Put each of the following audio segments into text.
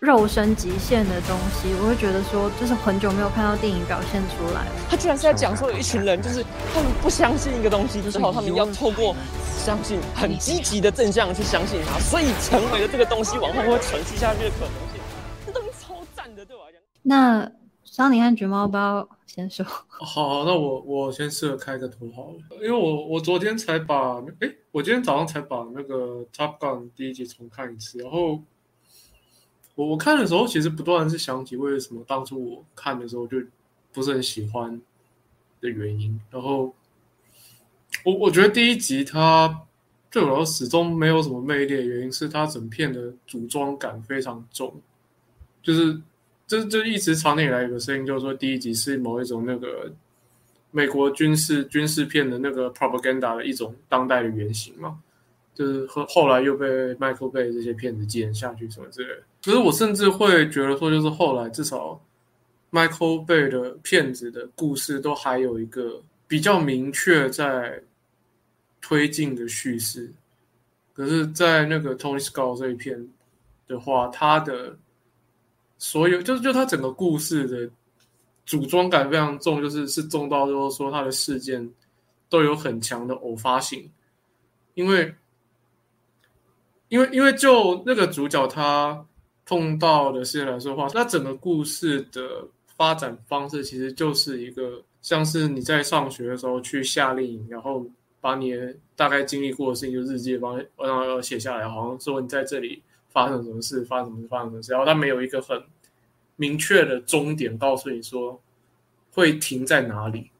肉身极限的东西，我会觉得说，就是很久没有看到电影表现出来。他居然是在讲说，有一群人就是他们不相信一个东西之后，他们要透过相信很积极的正向去相信它，所以成为了这个东西往后会传续下去的可能性。这东西超赞的，对我来讲。那桑尼和橘猫包先说。好，那我我先试着开个头好了，因为我我昨天才把，哎，我今天早上才把那个 Top Gun 第一集重看一次，然后。我看的时候，其实不断是想起为什么当初我看的时候就不是很喜欢的原因。然后我我觉得第一集它对我来说始终没有什么魅力的原因，是它整片的组装感非常重。就是这这一直常年以来有个声音，就是说第一集是某一种那个美国军事军事片的那个 propaganda 的一种当代的原型嘛。就是后后来又被 Michael Bay 这些片子接下去什么之类的。可是我甚至会觉得说，就是后来至少 Michael Bay 的片子的故事都还有一个比较明确在推进的叙事。可是，在那个 Tony Scott 这一片的话，他的所有就是就他整个故事的组装感非常重，就是是重到就是说他的事件都有很强的偶发性，因为。因为，因为就那个主角他碰到的事情来说话，那整个故事的发展方式其实就是一个像是你在上学的时候去夏令营，然后把你大概经历过的事情就日记帮然后写下来，好像说你在这里发生什么事，发生什么事，发生什么事，然后他没有一个很明确的终点告诉你说会停在哪里，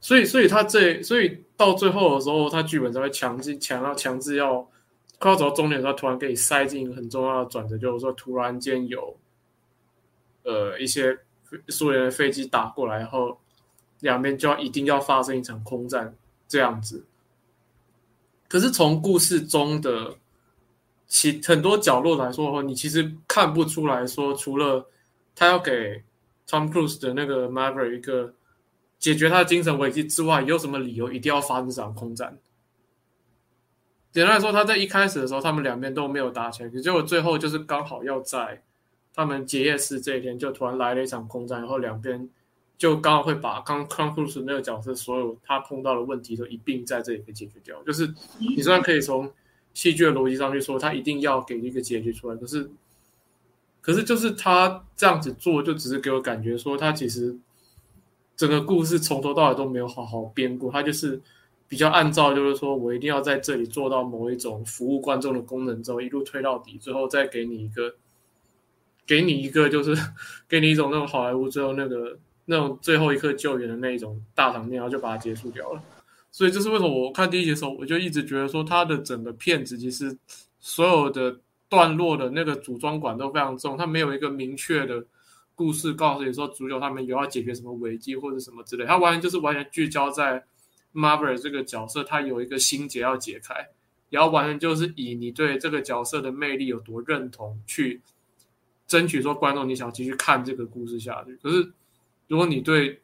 所以，所以他这，所以到最后的时候，他剧本才会强制强要强制要。快要走到终点的时候，突然给你塞进一个很重要的转折，就是说突然间有，呃，一些苏联的飞机打过来，然后两边就要一定要发生一场空战这样子。可是从故事中的其很多角落来说的话，你其实看不出来说，除了他要给 Tom Cruise 的那个 Maverick 一个解决他的精神危机之外，有什么理由一定要发生这场空战？简单来说，他在一开始的时候，他们两边都没有打起来，结果最后就是刚好要在他们结业式这一天，就突然来了一场空战，然后两边就刚好会把刚康库斯那个角色所有他碰到的问题都一并在这里给解决掉。就是你虽然可以从戏剧的逻辑上去说，他一定要给一个结局出来，可是可是就是他这样子做，就只是给我感觉说，他其实整个故事从头到尾都没有好好编过，他就是。比较按照就是说我一定要在这里做到某一种服务观众的功能之后，一路推到底，最后再给你一个，给你一个就是 给你一种那种好莱坞最后那个那种最后一刻救援的那一种大场面，然后就把它结束掉了。所以这是为什么我看第一集的时候，我就一直觉得说他的整个片子其实所有的段落的那个组装感都非常重，他没有一个明确的故事告诉你说主角他们有要解决什么危机或者什么之类，他完全就是完全聚焦在。Marvel 这个角色，他有一个心结要解开，然后完全就是以你对这个角色的魅力有多认同，去争取说观众你想继续看这个故事下去。可是，如果你对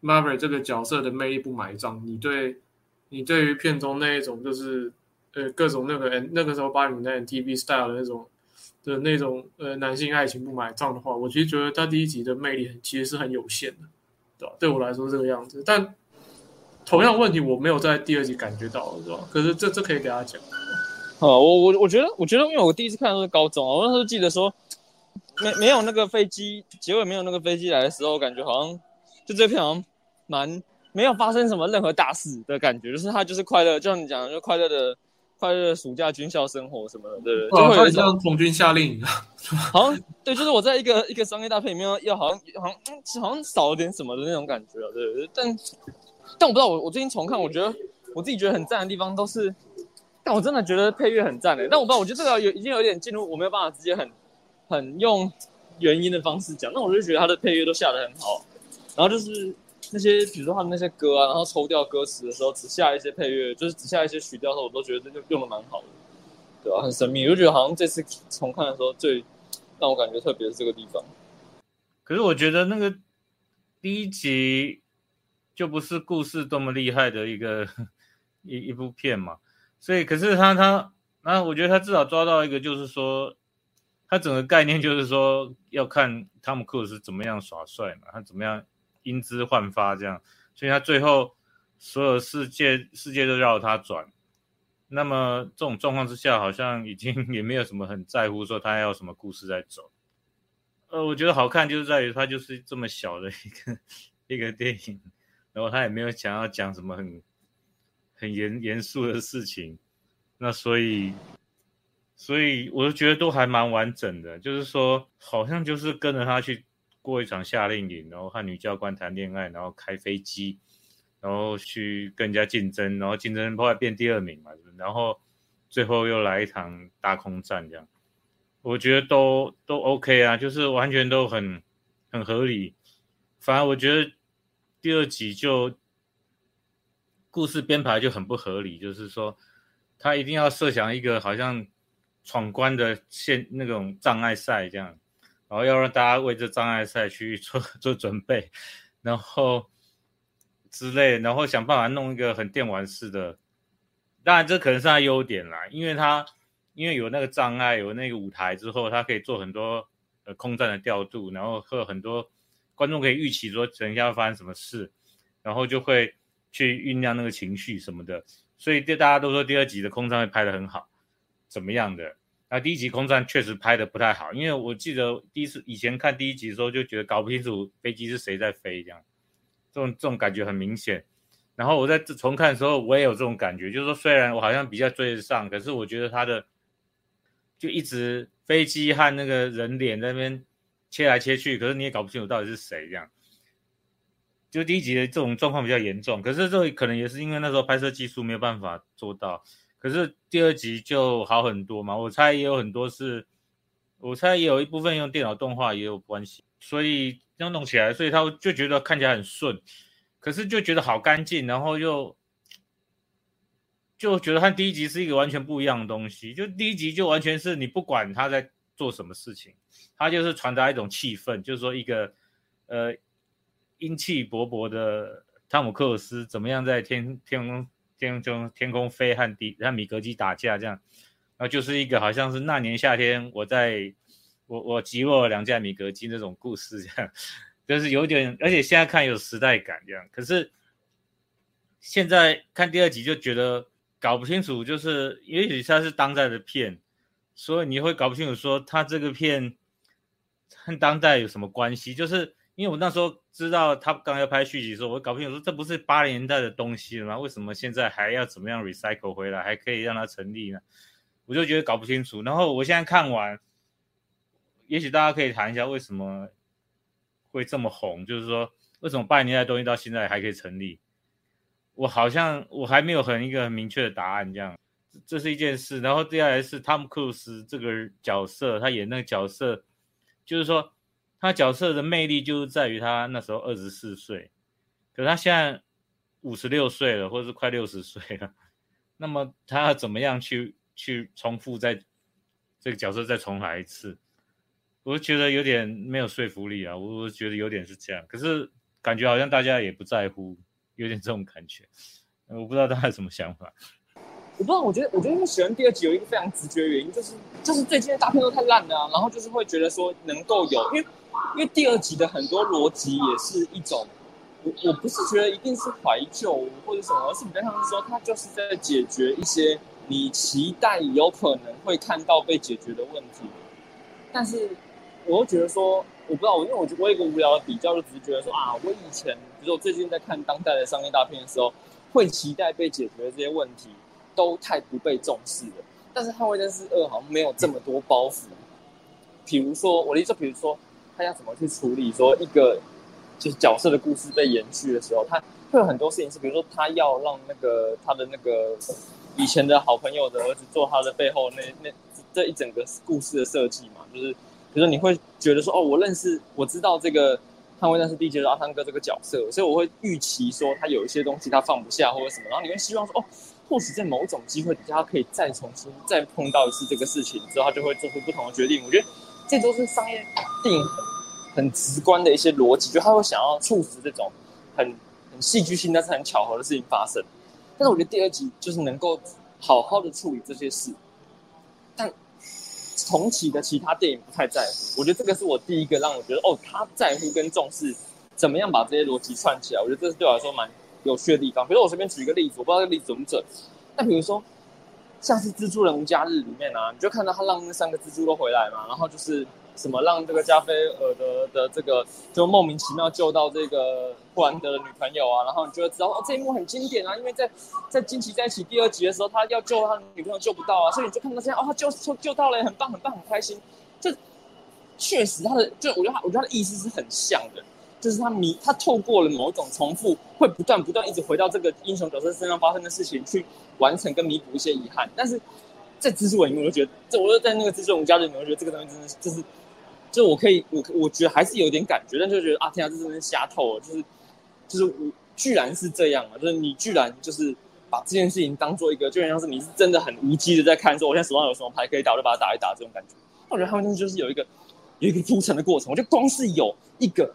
Marvel 这个角色的魅力不买账，你对你对于片中那一种就是呃各种那个那个时候八零年代 TV style 的那种的那种呃男性爱情不买账的话，我其实觉得他第一集的魅力其实是很有限的，对吧？对我来说这个样子，但。同样问题我没有在第二集感觉到，是吧？可是这这可以给大家讲。哦，我我我觉得，我觉得，因为我第一次看的是高中啊，我那时候记得说，没没有那个飞机结尾没有那个飞机来的时候，感觉好像就这片好像蛮没有发生什么任何大事的感觉，就是他就是快乐，就像你讲的，就快乐的快乐的暑假军校生活什么的，对就会像从军夏令营，好像对，就是我在一个一个商业大片里面要好像好像好像少了点什么的那种感觉啊，对，但。但我不知道，我我最近重看，我觉得我自己觉得很赞的地方都是，但我真的觉得配乐很赞诶。但我不知道，我觉得这个有已经有点进入我没有办法直接很很用原因的方式讲。那我就觉得他的配乐都下得很好，然后就是那些比如说他的那些歌啊，然后抽掉歌词的时候只下一些配乐，就是只下一些曲调的时候，我都觉得这就用的蛮好的，对吧？很神秘，我就觉得好像这次重看的时候最让我感觉特别是这个地方。可是我觉得那个第一集。就不是故事多么厉害的一个一一部片嘛，所以可是他他那我觉得他至少抓到一个，就是说他整个概念就是说要看汤姆克鲁斯怎么样耍帅嘛，他怎么样英姿焕发这样，所以他最后所有世界世界都绕他转。那么这种状况之下，好像已经也没有什么很在乎说他要什么故事在走。呃，我觉得好看就是在于它就是这么小的一个一个电影，然后他也没有想要讲什么很很严严肃的事情，那所以所以我就觉得都还蛮完整的，就是说好像就是跟着他去过一场夏令营，然后和女教官谈恋爱，然后开飞机。然后去跟人家竞争，然后竞争后来变第二名嘛，然后最后又来一场大空战，这样我觉得都都 OK 啊，就是完全都很很合理。反而我觉得第二集就故事编排就很不合理，就是说他一定要设想一个好像闯关的线那种障碍赛这样，然后要让大家为这障碍赛去做 做准备，然后。之类，然后想办法弄一个很电玩式的，当然这可能是他优点啦，因为他因为有那个障碍，有那个舞台之后，他可以做很多呃空战的调度，然后和很多观众可以预期说等一下会发生什么事，然后就会去酝酿那个情绪什么的，所以对大家都说第二集的空战会拍的很好，怎么样的？那第一集空战确实拍的不太好，因为我记得第一次以前看第一集的时候就觉得搞不清楚飞机是谁在飞这样。这种这种感觉很明显，然后我在重看的时候，我也有这种感觉，就是说虽然我好像比较追得上，可是我觉得他的就一直飞机和那个人脸在那边切来切去，可是你也搞不清楚到底是谁这样。就第一集的这种状况比较严重，可是这可能也是因为那时候拍摄技术没有办法做到。可是第二集就好很多嘛，我猜也有很多是，我猜也有一部分用电脑动画也有关系，所以。这样弄起来，所以他就觉得看起来很顺，可是就觉得好干净，然后又就觉得和第一集是一个完全不一样的东西。就第一集就完全是你不管他在做什么事情，他就是传达一种气氛，就是说一个呃英气勃勃的汤姆克鲁斯怎么样在天天空天中天空飞和迪和米格机打架这样，然后就是一个好像是那年夏天我在。我我击落两架米格机那种故事，这样就是有点，而且现在看有时代感这样。可是现在看第二集就觉得搞不清楚，就是也许它是当代的片，所以你会搞不清楚说它这个片和当代有什么关系。就是因为我那时候知道他刚要拍续集的时候，我搞不清楚说这不是八零年代的东西了吗？为什么现在还要怎么样 recycle 回来，还可以让它成立呢？我就觉得搞不清楚。然后我现在看完。也许大家可以谈一下为什么会这么红，就是说为什么八零年代东西到现在还可以成立？我好像我还没有很一个很明确的答案，这样这是一件事。然后接下来是汤姆克鲁斯这个角色，他演那个角色，就是说他角色的魅力就是在于他那时候二十四岁，可他现在五十六岁了，或者是快六十岁了，那么他要怎么样去去重复在这个角色再重来一次？我觉得有点没有说服力啊，我觉得有点是这样，可是感觉好像大家也不在乎，有点这种感觉，我不知道大家有什么想法。我不知道，我觉得，我觉得喜欢第二集有一个非常直觉的原因，就是就是最近的大片都太烂了啊，然后就是会觉得说能够有，因为因为第二集的很多逻辑也是一种，我我不是觉得一定是怀旧或者什么，而是比较像是说它就是在解决一些你期待有可能会看到被解决的问题，但是。我会觉得说，我不知道，我因为我我有一个无聊的比较，就只是觉得说啊，我以前，比如说我最近在看当代的商业大片的时候，会期待被解决这些问题，都太不被重视了。但是《捍卫战士二》好像没有这么多包袱。比如说，我的意思，比如说，他要怎么去处理说一个就是角色的故事被延续的时候，他会有很多事情是，比如说他要让那个他的那个以前的好朋友的儿子做他的背后那那这一整个故事的设计嘛，就是。比如说你会觉得说哦，我认识我知道这个捍卫战士第一集的阿汤哥这个角色，所以我会预期说他有一些东西他放不下或者什么，然后你会希望说哦，或许在某种机会底下他可以再重新再碰到一次这个事情之后，他就会做出不同的决定。我觉得这都是商业电影很很直观的一些逻辑，就他会想要促使这种很很戏剧性但是很巧合的事情发生。但是我觉得第二集就是能够好好的处理这些事，但。重启的其他电影不太在乎。我觉得这个是我第一个让我觉得哦，他在乎跟重视怎么样把这些逻辑串起来。我觉得这是对我来说蛮有趣的地方。比如我随便举一个例子，我不知道这个例子准不准。那比如说像是《蜘蛛人无家日》里面啊，你就看到他让那三个蜘蛛都回来嘛，然后就是什么让这个加菲尔德的这个就莫名其妙救到这个布兰德的女朋友啊，然后你就会知道哦这一幕很经典啊，因为在在惊奇在一起第二集的时候，他要救他女朋友救不到啊，所以你就看到这样哦他救救救到了，很棒很棒很开心。这确实他的就我觉得他我觉得他的意思是很像的。就是他弥，他透过了某种重复，会不断不断一直回到这个英雄角色身上发生的事情，去完成跟弥补一些遗憾。但是在蜘蛛人里面，我就觉得，这我就在那个蜘蛛人家里面，我觉得这个东西真的是，就是，就我可以，我我觉得还是有点感觉，但就觉得啊，天啊，这真的是瞎透了，就是，就是我居然是这样啊，就是你居然就是把这件事情当做一个，就像是你是真的很无稽的在看，说我现在手上有什么牌可以打，我就把它打一打这种感觉。我觉得他们就是有一个有一个铺陈的过程，我觉得光是有一个。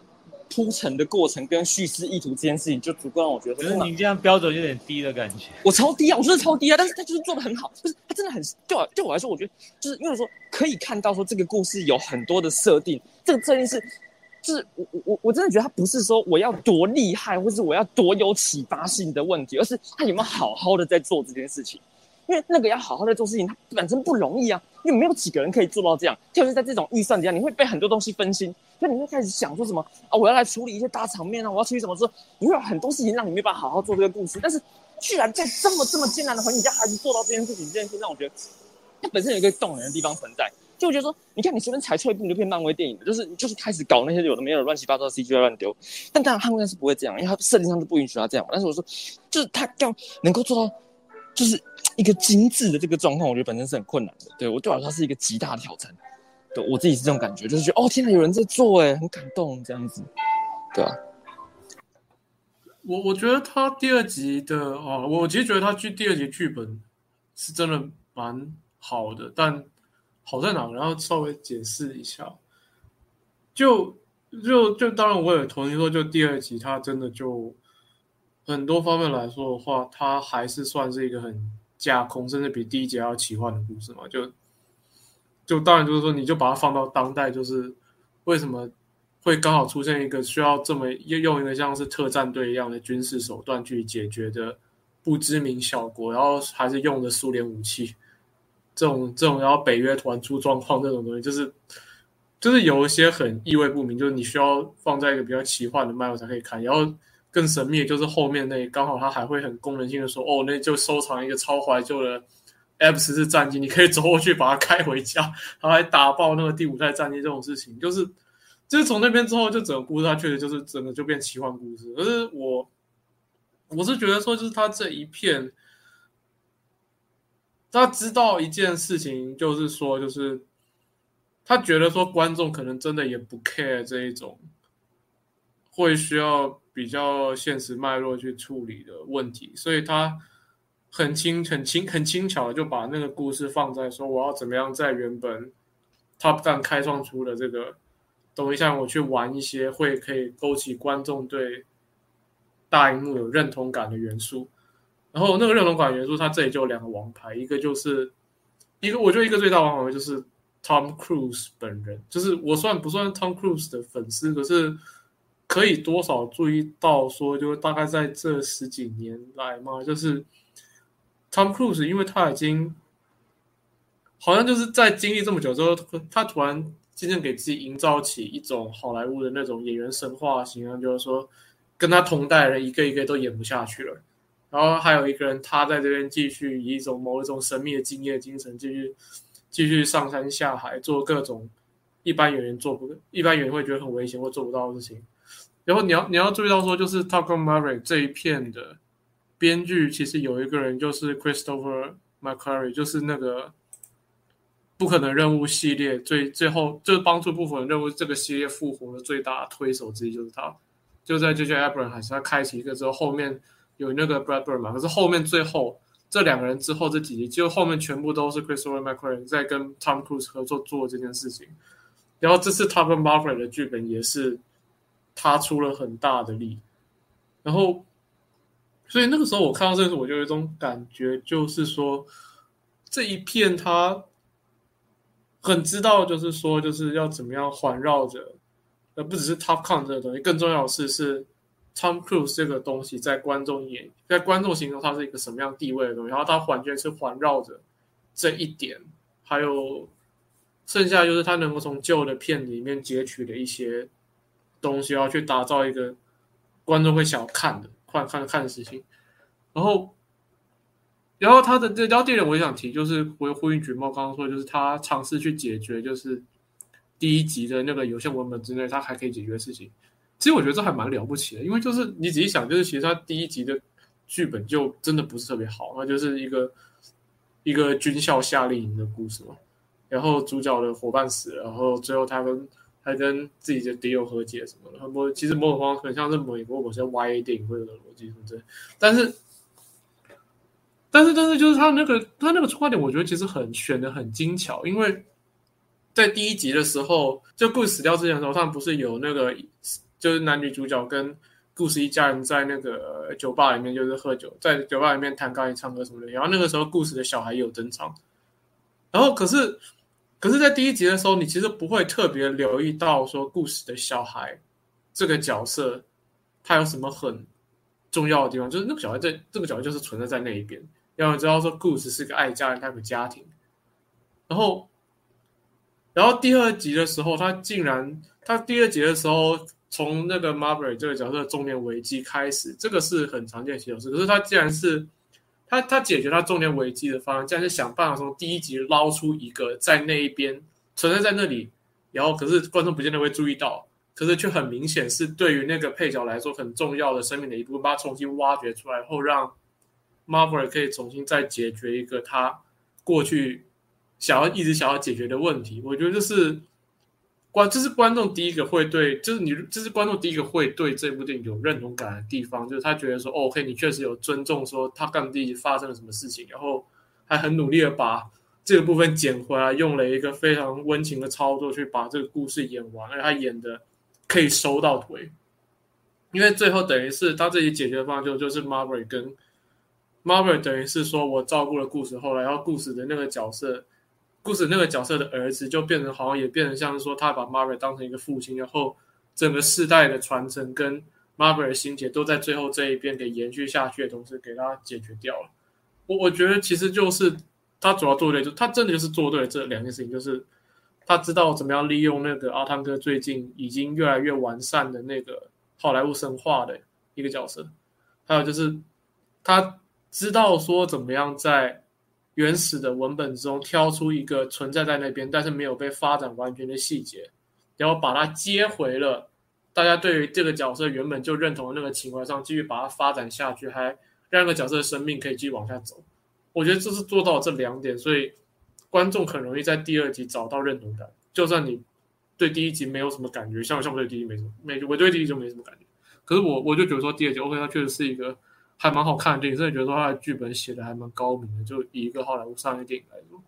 铺陈的过程跟叙事意图这件事情就足够让我觉得，可是你这样标准有点低的感觉。我超低啊，我觉得超低啊，但是他就是做的很好，就是他真的很对我对我来说，我觉得就是因为说可以看到说这个故事有很多的设定，这个设定是，就是我我我真的觉得他不是说我要多厉害，或是我要多有启发性的问题，而是他有没有好好的在做这件事情。因为那个要好好的做事情，它本身不容易啊。因为没有几个人可以做到这样，特别是在这种预算底下，你会被很多东西分心，所以你会开始想说什么啊？我要来处理一些大场面啊，我要处理什么？说你会有很多事情让你没办法好好做这个故事，但是居然在这么这么艰难的环境下，还是做到这件事情，这件事让我觉得它本身有一个动人的地方存在。就我觉得说，你看你随便踩错一步，你就变漫威电影了，就是你就是开始搞那些有的没有乱七八糟的 CG 乱丢。但当然，汉威是不会这样，因为他设定上是不允许他这样。但是我说，就是他要能够做到。就是 一个精致的这个状况，我觉得本身是很困难的。对我对我来说是一个极大的挑战。对我自己是这种感觉，就是觉得哦，天哪，有人在做，哎，很感动这样子，对啊？我我觉得他第二集的哦，我其实觉得他剧第二集剧本是真的蛮好的，但好在哪？然后稍微解释一下，就就就当然我也同意说，就第二集他真的就。很多方面来说的话，它还是算是一个很架空，甚至比第一集要奇幻的故事嘛。就就当然就是说，你就把它放到当代，就是为什么会刚好出现一个需要这么用用一个像是特战队一样的军事手段去解决的不知名小国，然后还是用的苏联武器，这种这种然后北约突然出状况这种东西，就是就是有一些很意味不明，就是你需要放在一个比较奇幻的脉络才可以看，然后。更神秘的就是后面那刚好他还会很功能性的说哦，那就收藏一个超怀旧的 F 十四战机，你可以走过去把它开回家，他还打爆那个第五代战机这种事情，就是就是从那边之后，就整个故事它确实就是整个就变奇幻故事。可是我我是觉得说，就是他这一片，他知道一件事情，就是说，就是他觉得说观众可能真的也不 care 这一种会需要。比较现实脉络去处理的问题，所以他很轻、很轻、很轻巧的就把那个故事放在说我要怎么样在原本 Top Gun 开创出的这个东西上，我去玩一些会可以勾起观众对大荧幕有认同感的元素。然后那个认同感元素，它这里就有两个王牌，一个就是一个，我觉得一个最大王牌就是 Tom Cruise 本人，就是我算不算 Tom Cruise 的粉丝，可是。可以多少注意到说，就大概在这十几年来嘛，就是 Tom Cruise，因为他已经好像就是在经历这么久之后，他突然渐渐给自己营造起一种好莱坞的那种演员神话形象，就是说跟他同代人一个一个都演不下去了，然后还有一个人他在这边继续以一种某一种神秘的敬业精神，继续继续上山下海做各种一般演员做不一般演员会觉得很危险或做不到的事情。然后你要你要注意到说，就是 Top Gun Maverick 这一片的编剧，其实有一个人就是 Christopher McQuarrie，就是那个不可能任务系列最最后就是帮助不可能任务这个系列复活的最大推手之一，就是他。就在 J J Abrams 还是他开启一个之后，后面有那个 Brad Bird 嘛，可是后面最后这两个人之后这几集，就后面全部都是 Christopher McQuarrie 在跟 Tom Cruise 合作做这件事情。然后这次 Top Gun Maverick 的剧本也是。他出了很大的力，然后，所以那个时候我看到这个，我就有一种感觉，就是说这一片他很知道，就是说就是要怎么样环绕着，而，不只是 Top Gun 这个东西，更重要的是是 Tom Cruise 这个东西在观众眼，在观众心中它是一个什么样地位的东西，然后它完全是环绕着这一点，还有剩下就是他能够从旧的片里面截取的一些东西，要去打造一个观众会想要看的、看看看的事情，然后。然后他的这，然后第二点我也想提，就是我呼应橘猫刚刚说，就是他尝试去解决，就是第一集的那个有限文本之内，他还可以解决的事情。其实我觉得这还蛮了不起的，因为就是你仔细想，就是其实他第一集的剧本就真的不是特别好，那就是一个一个军校夏令营的故事嘛。然后主角的伙伴死了，然后最后他跟还跟自己的敌友和解什么的，很多其实某种方很像是美国某些 YA 电影会有的逻辑什么之类，但是。但是，但是，就是他那个他那个出发点，我觉得其实很选的很精巧，因为在第一集的时候，就故事死掉之前的时候，他们不是有那个就是男女主角跟故事一家人在那个酒吧里面就是喝酒，在酒吧里面弹钢琴、唱歌什么的。然后那个时候，故事的小孩有登场。然后，可是，可是在第一集的时候，你其实不会特别留意到说故事的小孩这个角色他有什么很重要的地方，就是那个小孩在这个角色就是存在在那一边。要知道说，故事是个爱家人，他有家庭。然后，然后第二集的时候，他竟然，他第二集的时候，从那个 Marbury 这个角色的中年危机开始，这个是很常见的形式。可是他竟然是，他他解决他中年危机的方案，竟然是想办法从第一集捞出一个在那一边存在在那里，然后可是观众不见得会注意到，可是却很明显是对于那个配角来说很重要的生命的一部分，把它重新挖掘出来后让。Marvel 可以重新再解决一个他过去想要一直想要解决的问题，我觉得这是观这是观众第一个会对，就是你这是观众第一个会对这部电影有认同感的地方，就是他觉得说，OK，你确实有尊重说他刚第一发生了什么事情，然后还很努力的把这个部分捡回来，用了一个非常温情的操作去把这个故事演完，而他演的可以收到腿，因为最后等于是他自己解决方案就就是 Marvel 跟。Marvel 等于是说，我照顾了故事，后来然后故事的那个角色，故事那个角色的儿子就变成好像也变成像是说，他把 Marvel 当成一个父亲，然后整个世代的传承跟 Marvel 的心结都在最后这一边给延续下去的同时，给他解决掉了。我我觉得其实就是他主要做对，就他真的就是做对了这两件事情，就是他知道怎么样利用那个阿汤哥最近已经越来越完善的那个好莱坞神话的一个角色，还有就是他。知道说怎么样在原始的文本中挑出一个存在在那边，但是没有被发展完全的细节，然后把它接回了大家对于这个角色原本就认同的那个情怀上，继续把它发展下去，还让个角色的生命可以继续往下走。我觉得这是做到这两点，所以观众很容易在第二集找到认同感。就算你对第一集没有什么感觉，像像我对第一集没什么，没我对第一集就没什么感觉。可是我我就觉得说第二集 OK，它确实是一个。还蛮好看的电影，真的觉得说他的剧本写的还蛮高明的。就以一个好莱坞商业电影来说，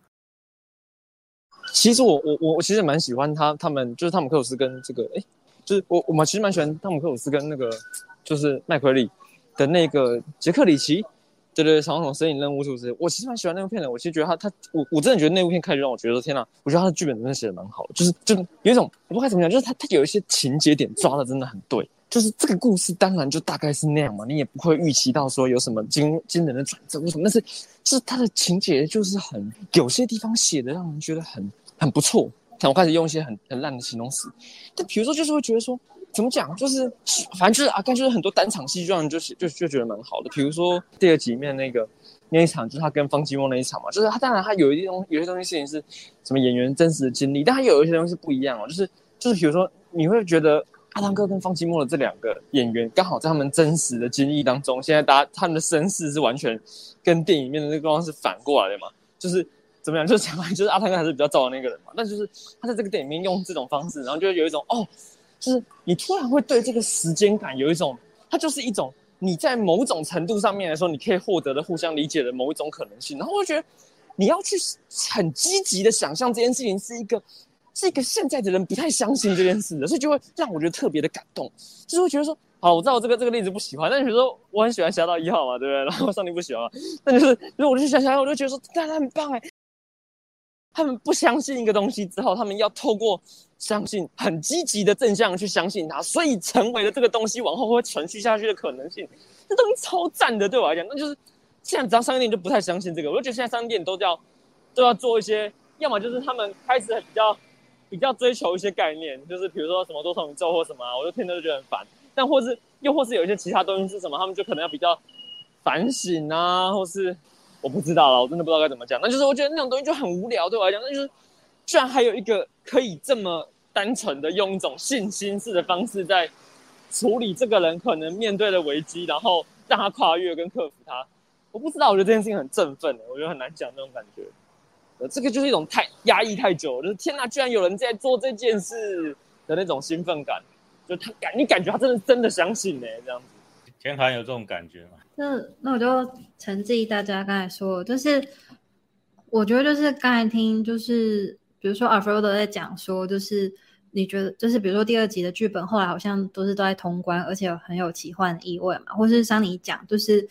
其实我我我我其实蛮喜欢他，他们就是汤姆克鲁斯跟这个，哎，就是我我们其实蛮喜欢汤姆克鲁斯跟那个就是麦奎利的那个杰克里奇，对对，长筒摄影任务是不是？我其实蛮喜欢那部片的。我其实觉得他他我我真的觉得那部片开始让我觉得天哪，我觉得他的剧本真的写的蛮好，就是就有一种我不知道怎么讲，就是他他有一些情节点抓的真的很对。就是这个故事，当然就大概是那样嘛，你也不会预期到说有什么惊惊人的转折，为什么？但是，是他的情节就是很有些地方写的让人觉得很很不错。看我开始用一些很很烂的形容词，但比如说就是会觉得说，怎么讲？就是反正就是啊，但就是很多单场戏就，让人就就就觉得蛮好的。比如说第二集里面那个那一场，就是他跟方季莫那一场嘛，就是他当然他有一些东有些东西事情是什么演员真实的经历，但他有一些东西不一样哦，就是就是比如说你会觉得。阿汤哥跟方季莫的这两个演员，刚好在他们真实的经历当中，现在大家他们的身世是完全跟电影面的那个状况是反过来的嘛？就是怎么样？就是讲就是阿汤哥还是比较糟的那个人嘛？但就是他在这个电影面用这种方式，然后就有一种哦，就是你突然会对这个时间感有一种，它就是一种你在某种程度上面来说，你可以获得的互相理解的某一种可能性。然后我就觉得你要去很积极的想象这件事情是一个。是一个现在的人不太相信这件事的，所以就会让我觉得特别的感动，就是会觉得说，好，我知道我这个这个例子不喜欢，但是比如说我很喜欢《侠盗一号》嘛，对不对？然后上帝不喜欢，那就是，如果我就想想，我就觉得说，大家很棒哎，他们不相信一个东西之后，他们要透过相信很积极的正向去相信它，所以成为了这个东西往后会存续下去的可能性。这东西超赞的，对我来讲，那就是现在只要商店就不太相信这个，我就觉得现在商店都要都要做一些，要么就是他们开始比较比较追求一些概念，就是比如说什么多重宇宙或什么啊，我就听着就觉得很烦。但或是又或是有一些其他东西是什么，他们就可能要比较反省啊，或是我不知道了，我真的不知道该怎么讲。那就是我觉得那种东西就很无聊，对我来讲，那就是居然还有一个可以这么单纯的用一种信心式的方式在处理这个人可能面对的危机，然后让他跨越跟克服它。我不知道，我觉得这件事情很振奋，我觉得很难讲那种感觉。呃，这个就是一种太压抑太久，就是天哪，居然有人在做这件事的那种兴奋感。就他感，你感觉他真的真的相信呢？这样子，天寒有这种感觉吗？那那我就承继大家刚才说，就是我觉得就是刚才听，就是比如说 Alfredo 在讲说，就是你觉得就是比如说第二集的剧本后来好像都是都在通关，而且很有奇幻意味嘛，或是像你讲，就是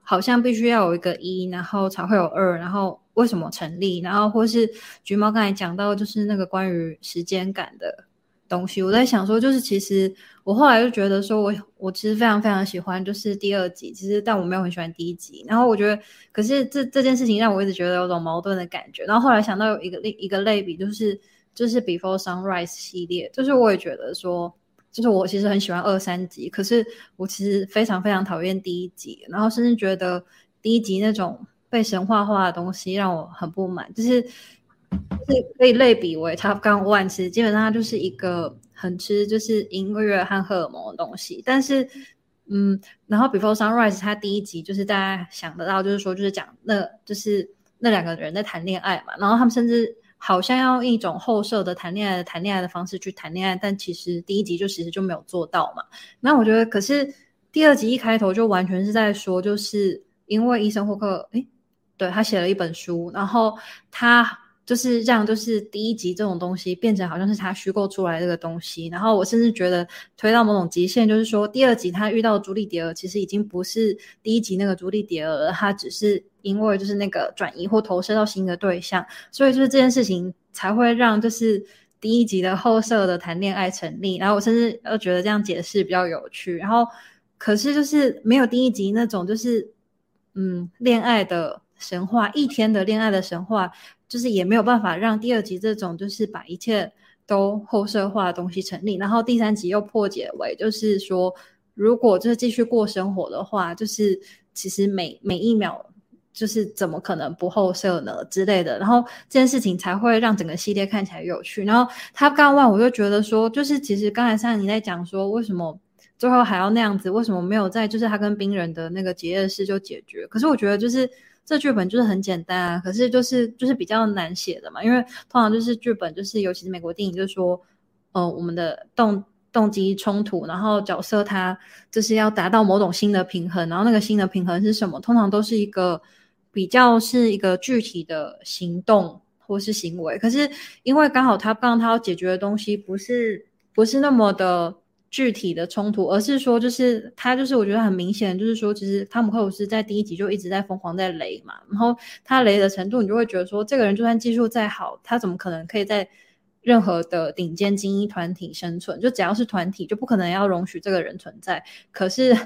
好像必须要有一个一，然后才会有二，然后为什么成立？然后或是橘猫刚才讲到，就是那个关于时间感的。东西我在想说，就是其实我后来就觉得说，我我其实非常非常喜欢就是第二集，其实但我没有很喜欢第一集。然后我觉得，可是这这件事情让我一直觉得有种矛盾的感觉。然后后来想到有一个另一个类比，就是就是 Before Sunrise 系列，就是我也觉得说，就是我其实很喜欢二三集，可是我其实非常非常讨厌第一集，然后甚至觉得第一集那种被神话化的东西让我很不满，就是就。是可以类比为 Top Gun One，其实基本上它就是一个很吃就是音乐和荷尔蒙的东西。但是，嗯，然后 Before Sunrise 它第一集就是大家想得到，就是说就是讲那就是那两个人在谈恋爱嘛。然后他们甚至好像要用一种后设的谈恋爱的谈恋爱的方式去谈恋爱，但其实第一集就其实就没有做到嘛。那我觉得，可是第二集一开头就完全是在说，就是因为医生霍克，诶，对他写了一本书，然后他。就是让就是第一集这种东西变成好像是他虚构出来这个东西，然后我甚至觉得推到某种极限，就是说第二集他遇到朱莉迪尔其实已经不是第一集那个朱莉迪尔，他只是因为就是那个转移或投射到新的对象，所以就是这件事情才会让就是第一集的后设的谈恋爱成立，然后我甚至又觉得这样解释比较有趣，然后可是就是没有第一集那种就是嗯恋爱的神话，一天的恋爱的神话。就是也没有办法让第二集这种就是把一切都后设化的东西成立，然后第三集又破解为就是说，如果就是继续过生活的话，就是其实每每一秒就是怎么可能不后设呢之类的，然后这件事情才会让整个系列看起来有趣。然后他刚问，我就觉得说，就是其实刚才像你在讲说，为什么最后还要那样子？为什么没有在就是他跟冰人的那个结业式就解决？可是我觉得就是。这剧本就是很简单啊，可是就是就是比较难写的嘛，因为通常就是剧本就是尤其是美国电影，就是说，呃，我们的动动机冲突，然后角色他就是要达到某种新的平衡，然后那个新的平衡是什么？通常都是一个比较是一个具体的行动或是行为，可是因为刚好他刚刚他要解决的东西不是不是那么的。具体的冲突，而是说，就是他，就是我觉得很明显，就是说，其实汤姆克鲁斯在第一集就一直在疯狂在雷嘛，然后他雷的程度，你就会觉得说，这个人就算技术再好，他怎么可能可以在任何的顶尖精英团体生存？就只要是团体，就不可能要容许这个人存在。可是，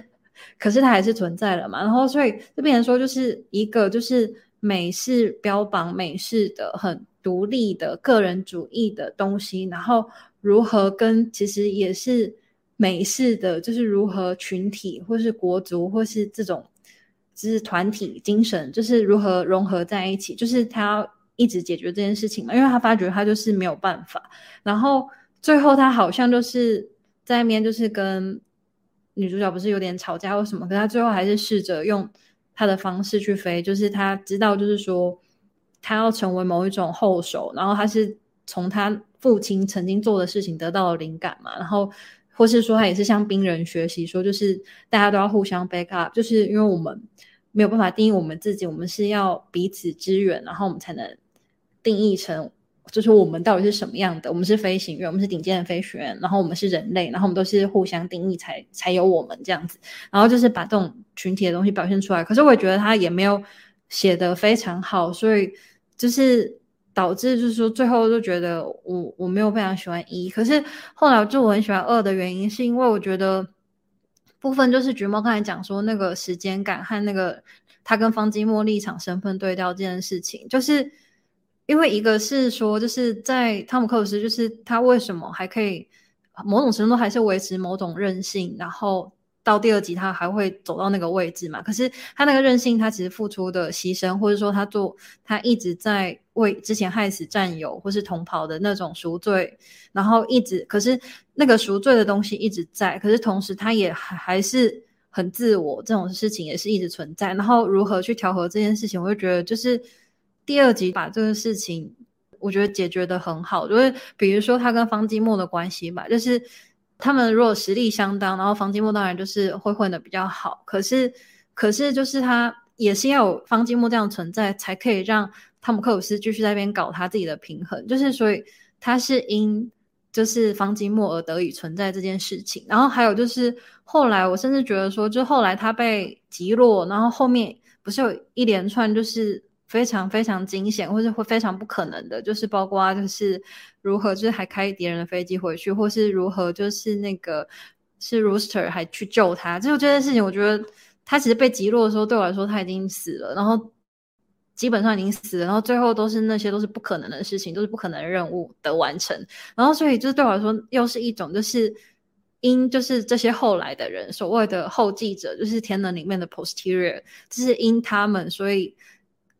可是他还是存在了嘛。然后，所以这边人说，就是一个就是美式标榜美式的很独立的个人主义的东西，然后如何跟其实也是。美式的就是如何群体，或是国族，或是这种就是团体精神，就是如何融合在一起，就是他要一直解决这件事情嘛，因为他发觉他就是没有办法，然后最后他好像就是在那边就是跟女主角不是有点吵架或什么，可他最后还是试着用他的方式去飞，就是他知道就是说他要成为某一种后手，然后他是从他父亲曾经做的事情得到了灵感嘛，然后。或是说他也是向冰人学习，说就是大家都要互相 back up，就是因为我们没有办法定义我们自己，我们是要彼此支援，然后我们才能定义成，就是我们到底是什么样的。我们是飞行员，我们是顶尖的飞行员，然后我们是人类，然后我们都是互相定义才才有我们这样子。然后就是把这种群体的东西表现出来。可是我也觉得他也没有写得非常好，所以就是。导致就是说最后就觉得我我没有非常喜欢一，可是后来就我很喜欢二的原因，是因为我觉得部分就是橘猫刚才讲说那个时间感和那个他跟方金莫立场身份对调这件事情，就是因为一个是说就是在汤姆克鲁斯，就是他为什么还可以某种程度还是维持某种韧性，然后。到第二集，他还会走到那个位置嘛？可是他那个任性，他其实付出的牺牲，或者说他做他一直在为之前害死战友或是同袍的那种赎罪，然后一直，可是那个赎罪的东西一直在，可是同时他也还是很自我，这种事情也是一直存在。然后如何去调和这件事情，我就觉得就是第二集把这个事情，我觉得解决的很好，就是比如说他跟方季莫的关系吧，就是。他们如果实力相当，然后方金木当然就是会混的比较好。可是，可是就是他也是要有方金木这样存在，才可以让汤姆克鲁斯继续在那边搞他自己的平衡。就是所以他是因就是方金木而得以存在这件事情。然后还有就是后来我甚至觉得说，就后来他被击落，然后后面不是有一连串就是。非常非常惊险，或是会非常不可能的，就是包括就是如何就是还开敌人的飞机回去，或是如何就是那个是 Rooster 还去救他，就这件事情，我觉得他其实被击落的时候，对我来说他已经死了，然后基本上已经死了，然后最后都是那些都是不可能的事情，都是不可能任务的完成，然后所以就是对我来说又是一种就是因就是这些后来的人所谓的后继者，就是天能里面的 posterior，就是因他们所以。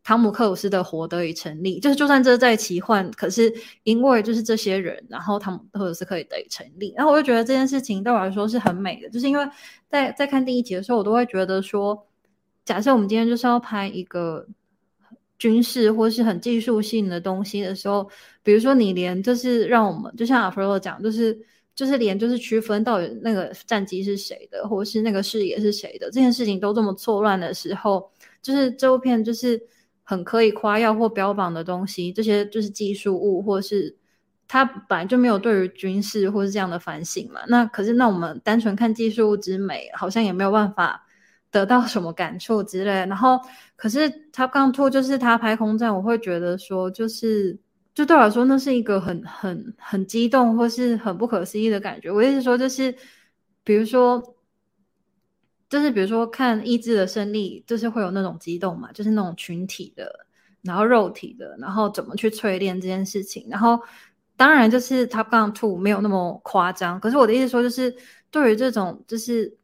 汤姆克鲁斯的活得以成立，就是就算这在奇幻，可是因为就是这些人，然后汤姆克鲁斯可以得以成立，然后我就觉得这件事情对我来说是很美的，就是因为在在看第一集的时候，我都会觉得说，假设我们今天就是要拍一个军事或是很技术性的东西的时候，比如说你连就是让我们就像阿弗洛讲，就是就是连就是区分到底那个战机是谁的，或是那个视野是谁的这件事情都这么错乱的时候，就是这部片就是。很可以夸耀或标榜的东西，这些就是技术物，或是他本来就没有对于军事或是这样的反省嘛。那可是，那我们单纯看技术物之美，好像也没有办法 得到什么感触之类。然后，可是他刚突就是他拍空战，我会觉得说，就是就对我来说，那是一个很很很激动或是很不可思议的感觉。我意思说，就是比如说。就是比如说看意志的胜利，就是会有那种激动嘛，就是那种群体的，然后肉体的，然后怎么去淬炼这件事情。然后当然就是 Top Gun Two 没有那么夸张，可是我的意思说，就是对于这种就是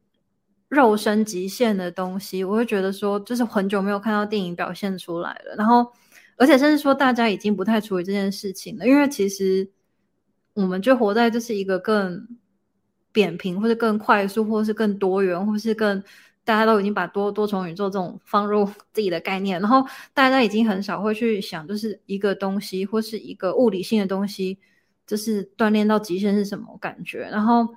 肉身极限的东西，我会觉得说，就是很久没有看到电影表现出来了。然后而且甚至说大家已经不太处理这件事情了，因为其实我们就活在就是一个更。扁平，或者更快速，或是更多元，或是更大家都已经把多多重宇宙这种放入 自己的概念，然后大家已经很少会去想，就是一个东西或是一个物理性的东西，就是锻炼到极限是什么感觉。然后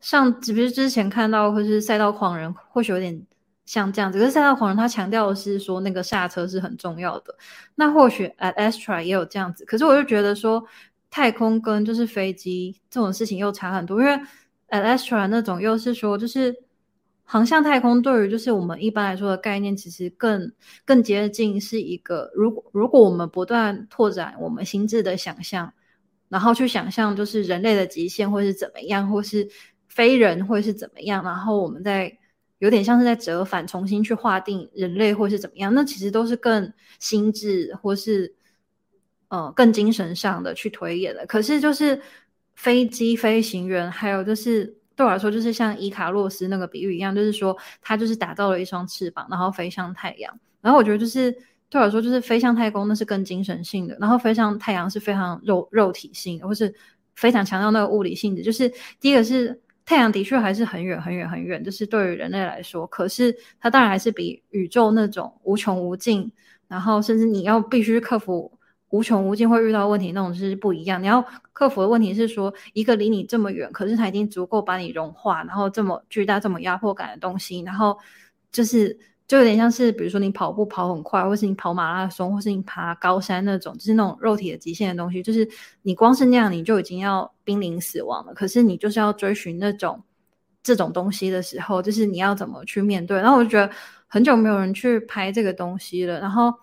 像，只是之前看到，或是赛道狂人，或许有点像这样子。可是赛道狂人他强调的是说，那个刹车是很重要的。那或许 at Astra 也有这样子，可是我就觉得说，太空跟就是飞机这种事情又差很多，因为。Astra 那种又是说，就是航向太空对于就是我们一般来说的概念，其实更更接近是一个，如果如果我们不断拓展我们心智的想象，然后去想象就是人类的极限会是怎么样，或是非人会是怎么样，然后我们在有点像是在折返，重新去划定人类或是怎么样，那其实都是更心智或是呃更精神上的去推演的。可是就是。飞机飞行员，还有就是对我来说，就是像伊卡洛斯那个比喻一样，就是说他就是打造了一双翅膀，然后飞向太阳。然后我觉得就是对我来说，就是飞向太空那是更精神性的，然后飞向太阳是非常肉肉体性的，或是非常强调那个物理性质。就是第一个是太阳的确还是很远很远很远，就是对于人类来说，可是它当然还是比宇宙那种无穷无尽，然后甚至你要必须克服。无穷无尽会遇到问题，那种是不一样。你要克服的问题是说，一个离你这么远，可是它已经足够把你融化，然后这么巨大、这么压迫感的东西，然后就是就有点像是，比如说你跑步跑很快，或是你跑马拉松，或是你爬高山那种，就是那种肉体的极限的东西，就是你光是那样，你就已经要濒临死亡了。可是你就是要追寻那种这种东西的时候，就是你要怎么去面对？然后我就觉得很久没有人去拍这个东西了，然后。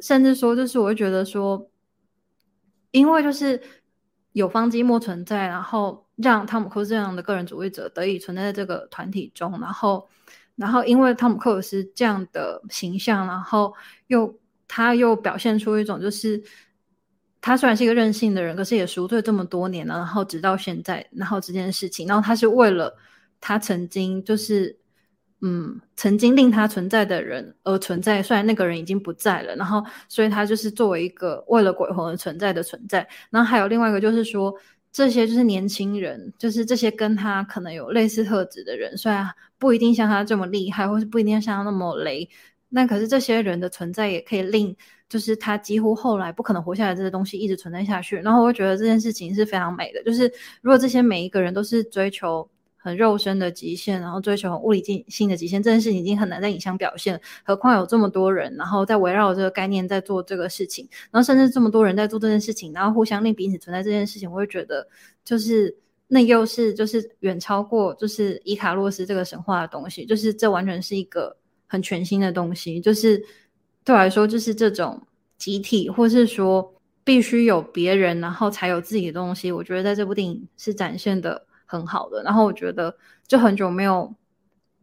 甚至说，就是我会觉得说，因为就是有方积木存在，然后让汤姆克这样的个人主义者得以存在在这个团体中，然后，然后因为汤姆克鲁斯这样的形象，然后又他又表现出一种就是他虽然是一个任性的人，可是也赎罪这么多年了，然后直到现在，然后这件事情，然后他是为了他曾经就是。嗯，曾经令他存在的人而存在，虽然那个人已经不在了，然后所以他就是作为一个为了鬼魂而存在的存在。然后还有另外一个就是说，这些就是年轻人，就是这些跟他可能有类似特质的人，虽然不一定像他这么厉害，或是不一定像他那么雷，那可是这些人的存在也可以令就是他几乎后来不可能活下来这些东西一直存在下去。然后我觉得这件事情是非常美的，就是如果这些每一个人都是追求。很肉身的极限，然后追求很物理性的极限，这件事情已经很难在影像表现，何况有这么多人，然后在围绕这个概念在做这个事情，然后甚至这么多人在做这件事情，然后互相令彼此存在这件事情，我会觉得就是那又是就是远超过就是伊卡洛斯这个神话的东西，就是这完全是一个很全新的东西，就是对我来说就是这种集体，或是说必须有别人，然后才有自己的东西，我觉得在这部电影是展现的。很好的，然后我觉得就很久没有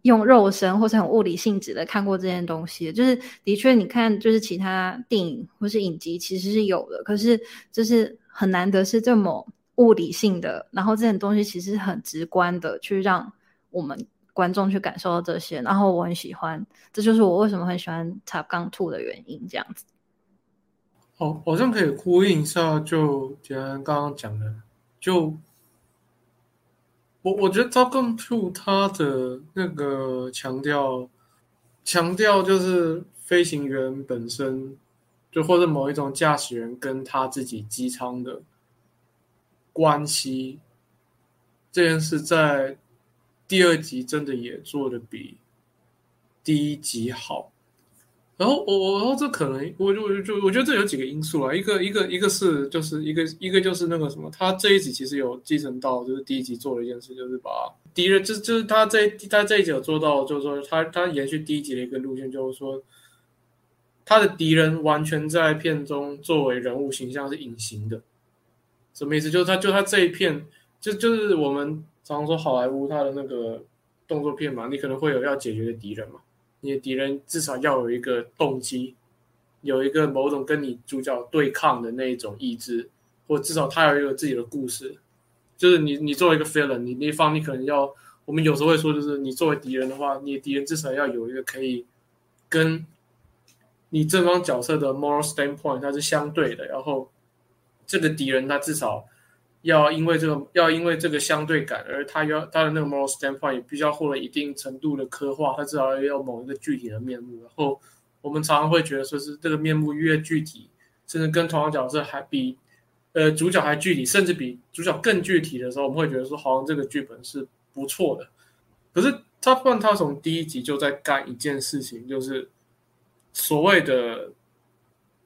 用肉身或是很物理性质的看过这件东西，就是的确你看就是其他电影或是影集其实是有的，可是就是很难得是这么物理性的，然后这件东西其实很直观的去让我们观众去感受到这些，然后我很喜欢，这就是我为什么很喜欢《Top Gun Two》的原因，这样子。好，好像可以呼应一下，就既然刚刚讲的，就。我我觉得《Top Gun Two》它的那个强调，强调就是飞行员本身，就或者某一种驾驶员跟他自己机舱的关系，这件事在第二集真的也做的比第一集好。然后我我然后这可能我就我就我觉得这有几个因素啊，一个一个一个是就是一个一个就是那个什么，他这一集其实有继承到就是第一集做了一件事，就是把敌人就就是他这他这一集有做到，就是说他他延续第一集的一个路线，就是说他的敌人完全在片中作为人物形象是隐形的，什么意思？就是他就他这一片就就是我们常说好莱坞他的那个动作片嘛，你可能会有要解决的敌人嘛。你的敌人至少要有一个动机，有一个某种跟你主角对抗的那一种意志，或至少他有一个自己的故事。就是你，你作为一个 villain，你那方你可能要，我们有时候会说，就是你作为敌人的话，你的敌人至少要有一个可以跟你正方角色的 moral standpoint 它是相对的，然后这个敌人他至少。要因为这个，要因为这个相对感，而他要他的那个 moral standpoint 也必须要获得一定程度的刻画，他至少要有某一个具体的面目。然后我们常常会觉得说是这个面目越具体，甚至跟同样角色还比呃主角还具体，甚至比主角更具体的时候，我们会觉得说好像这个剧本是不错的。可是他换他从第一集就在干一件事情，就是所谓的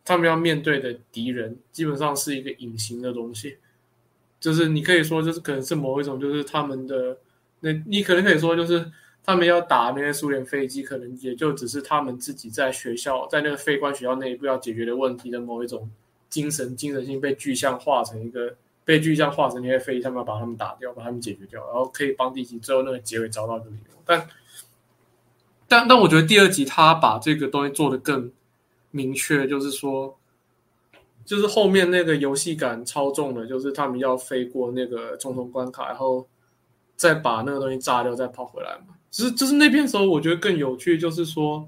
他们要面对的敌人，基本上是一个隐形的东西。就是你可以说，就是可能是某一种，就是他们的那，你可能可以说，就是他们要打那些苏联飞机，可能也就只是他们自己在学校，在那个非官学校内部要解决的问题的某一种精神精神性被具象化成一个被具象化成那些飞机，他们要把他们打掉，把他们解决掉，然后可以帮第一集最后那个结尾找到一个理由。但但但我觉得第二集他把这个东西做得更明确，就是说。就是后面那个游戏感超重的，就是他们要飞过那个重重关卡，然后再把那个东西炸掉，再跑回来嘛。其实就是那边时候，我觉得更有趣，就是说，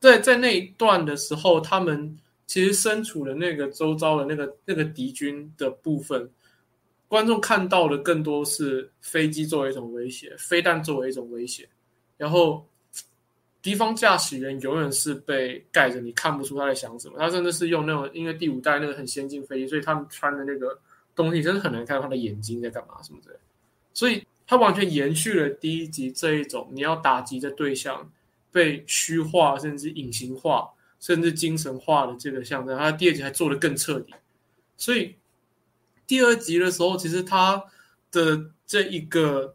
在在那一段的时候，他们其实身处的那个周遭的那个那个敌军的部分，观众看到的更多是飞机作为一种威胁，飞弹作为一种威胁，然后。敌方驾驶员永远是被盖着，你看不出他在想什么。他真的是用那种，因为第五代那个很先进飞机，所以他们穿的那个东西真的很难看到他的眼睛在干嘛什么的。所以他完全延续了第一集这一种，你要打击的对象被虚化，甚至隐形化，甚至精神化的这个象征。他第二集还做的更彻底。所以第二集的时候，其实他的这一个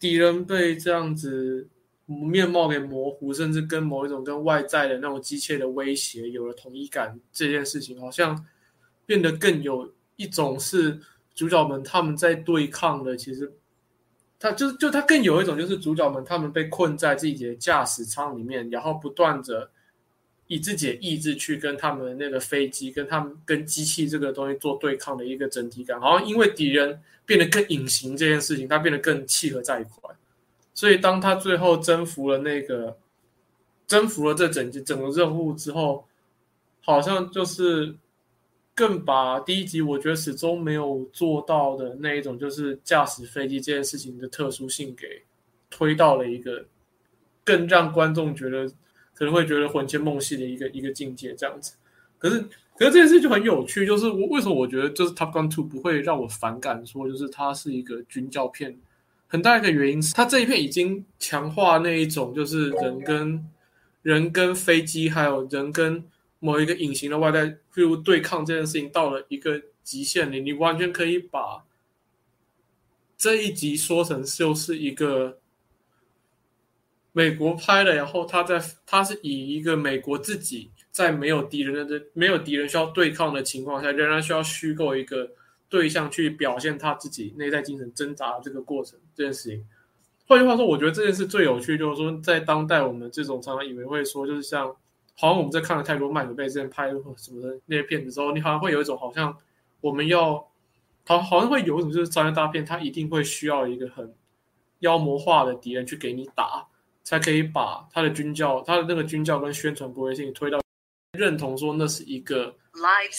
敌人被这样子。面貌给模糊，甚至跟某一种跟外在的那种机械的威胁有了统一感，这件事情好像变得更有一种是主角们他们在对抗的，其实他就就他更有一种就是主角们他们被困在自己的驾驶舱里面，然后不断的以自己的意志去跟他们那个飞机跟他们跟机器这个东西做对抗的一个整体感，好像因为敌人变得更隐形这件事情，他变得更契合在一块。所以当他最后征服了那个征服了这整整个任务之后，好像就是更把第一集我觉得始终没有做到的那一种，就是驾驶飞机这件事情的特殊性给推到了一个更让观众觉得可能会觉得魂牵梦系的一个一个境界这样子。可是可是这件事就很有趣，就是我为什么我觉得就是 Top Gun Two 不会让我反感，说就是它是一个军教片。很大一个原因是，它这一片已经强化那一种，就是人跟人跟飞机，还有人跟某一个隐形的外在，譬如对抗这件事情到了一个极限里，你完全可以把这一集说成就是一个美国拍的，然后他在他是以一个美国自己在没有敌人的这、没有敌人需要对抗的情况下，仍然需要虚构一个。对象去表现他自己内在精神挣扎的这个过程，这件事情。换句话说，我觉得这件事最有趣，就是说，在当代我们这种常常以为会说，就是像，好像我们在看了太多麦克贝之前拍什么的那些片子之后，你好像会有一种好像我们要，好好像会有一种就是商业大片，它一定会需要一个很妖魔化的敌人去给你打，才可以把他的军教、他的那个军教跟宣传不会性推到认同说那是一个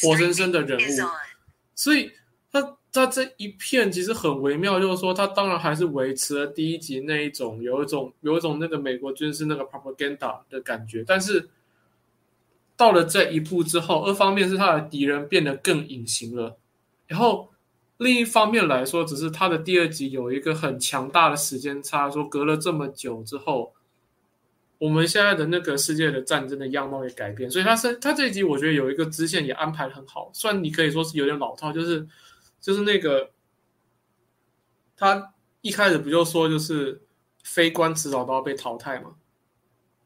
活生生的人物，所以。他这一片其实很微妙，就是说他当然还是维持了第一集那一种有一种有一种那个美国军事那个 propaganda 的感觉，但是到了这一步之后，二方面是他的敌人变得更隐形了，然后另一方面来说，只是他的第二集有一个很强大的时间差，说隔了这么久之后，我们现在的那个世界的战争的样貌也改变，所以他是他这一集我觉得有一个支线也安排的很好，虽然你可以说是有点老套，就是。就是那个，他一开始不就说，就是非官迟早都要被淘汰嘛，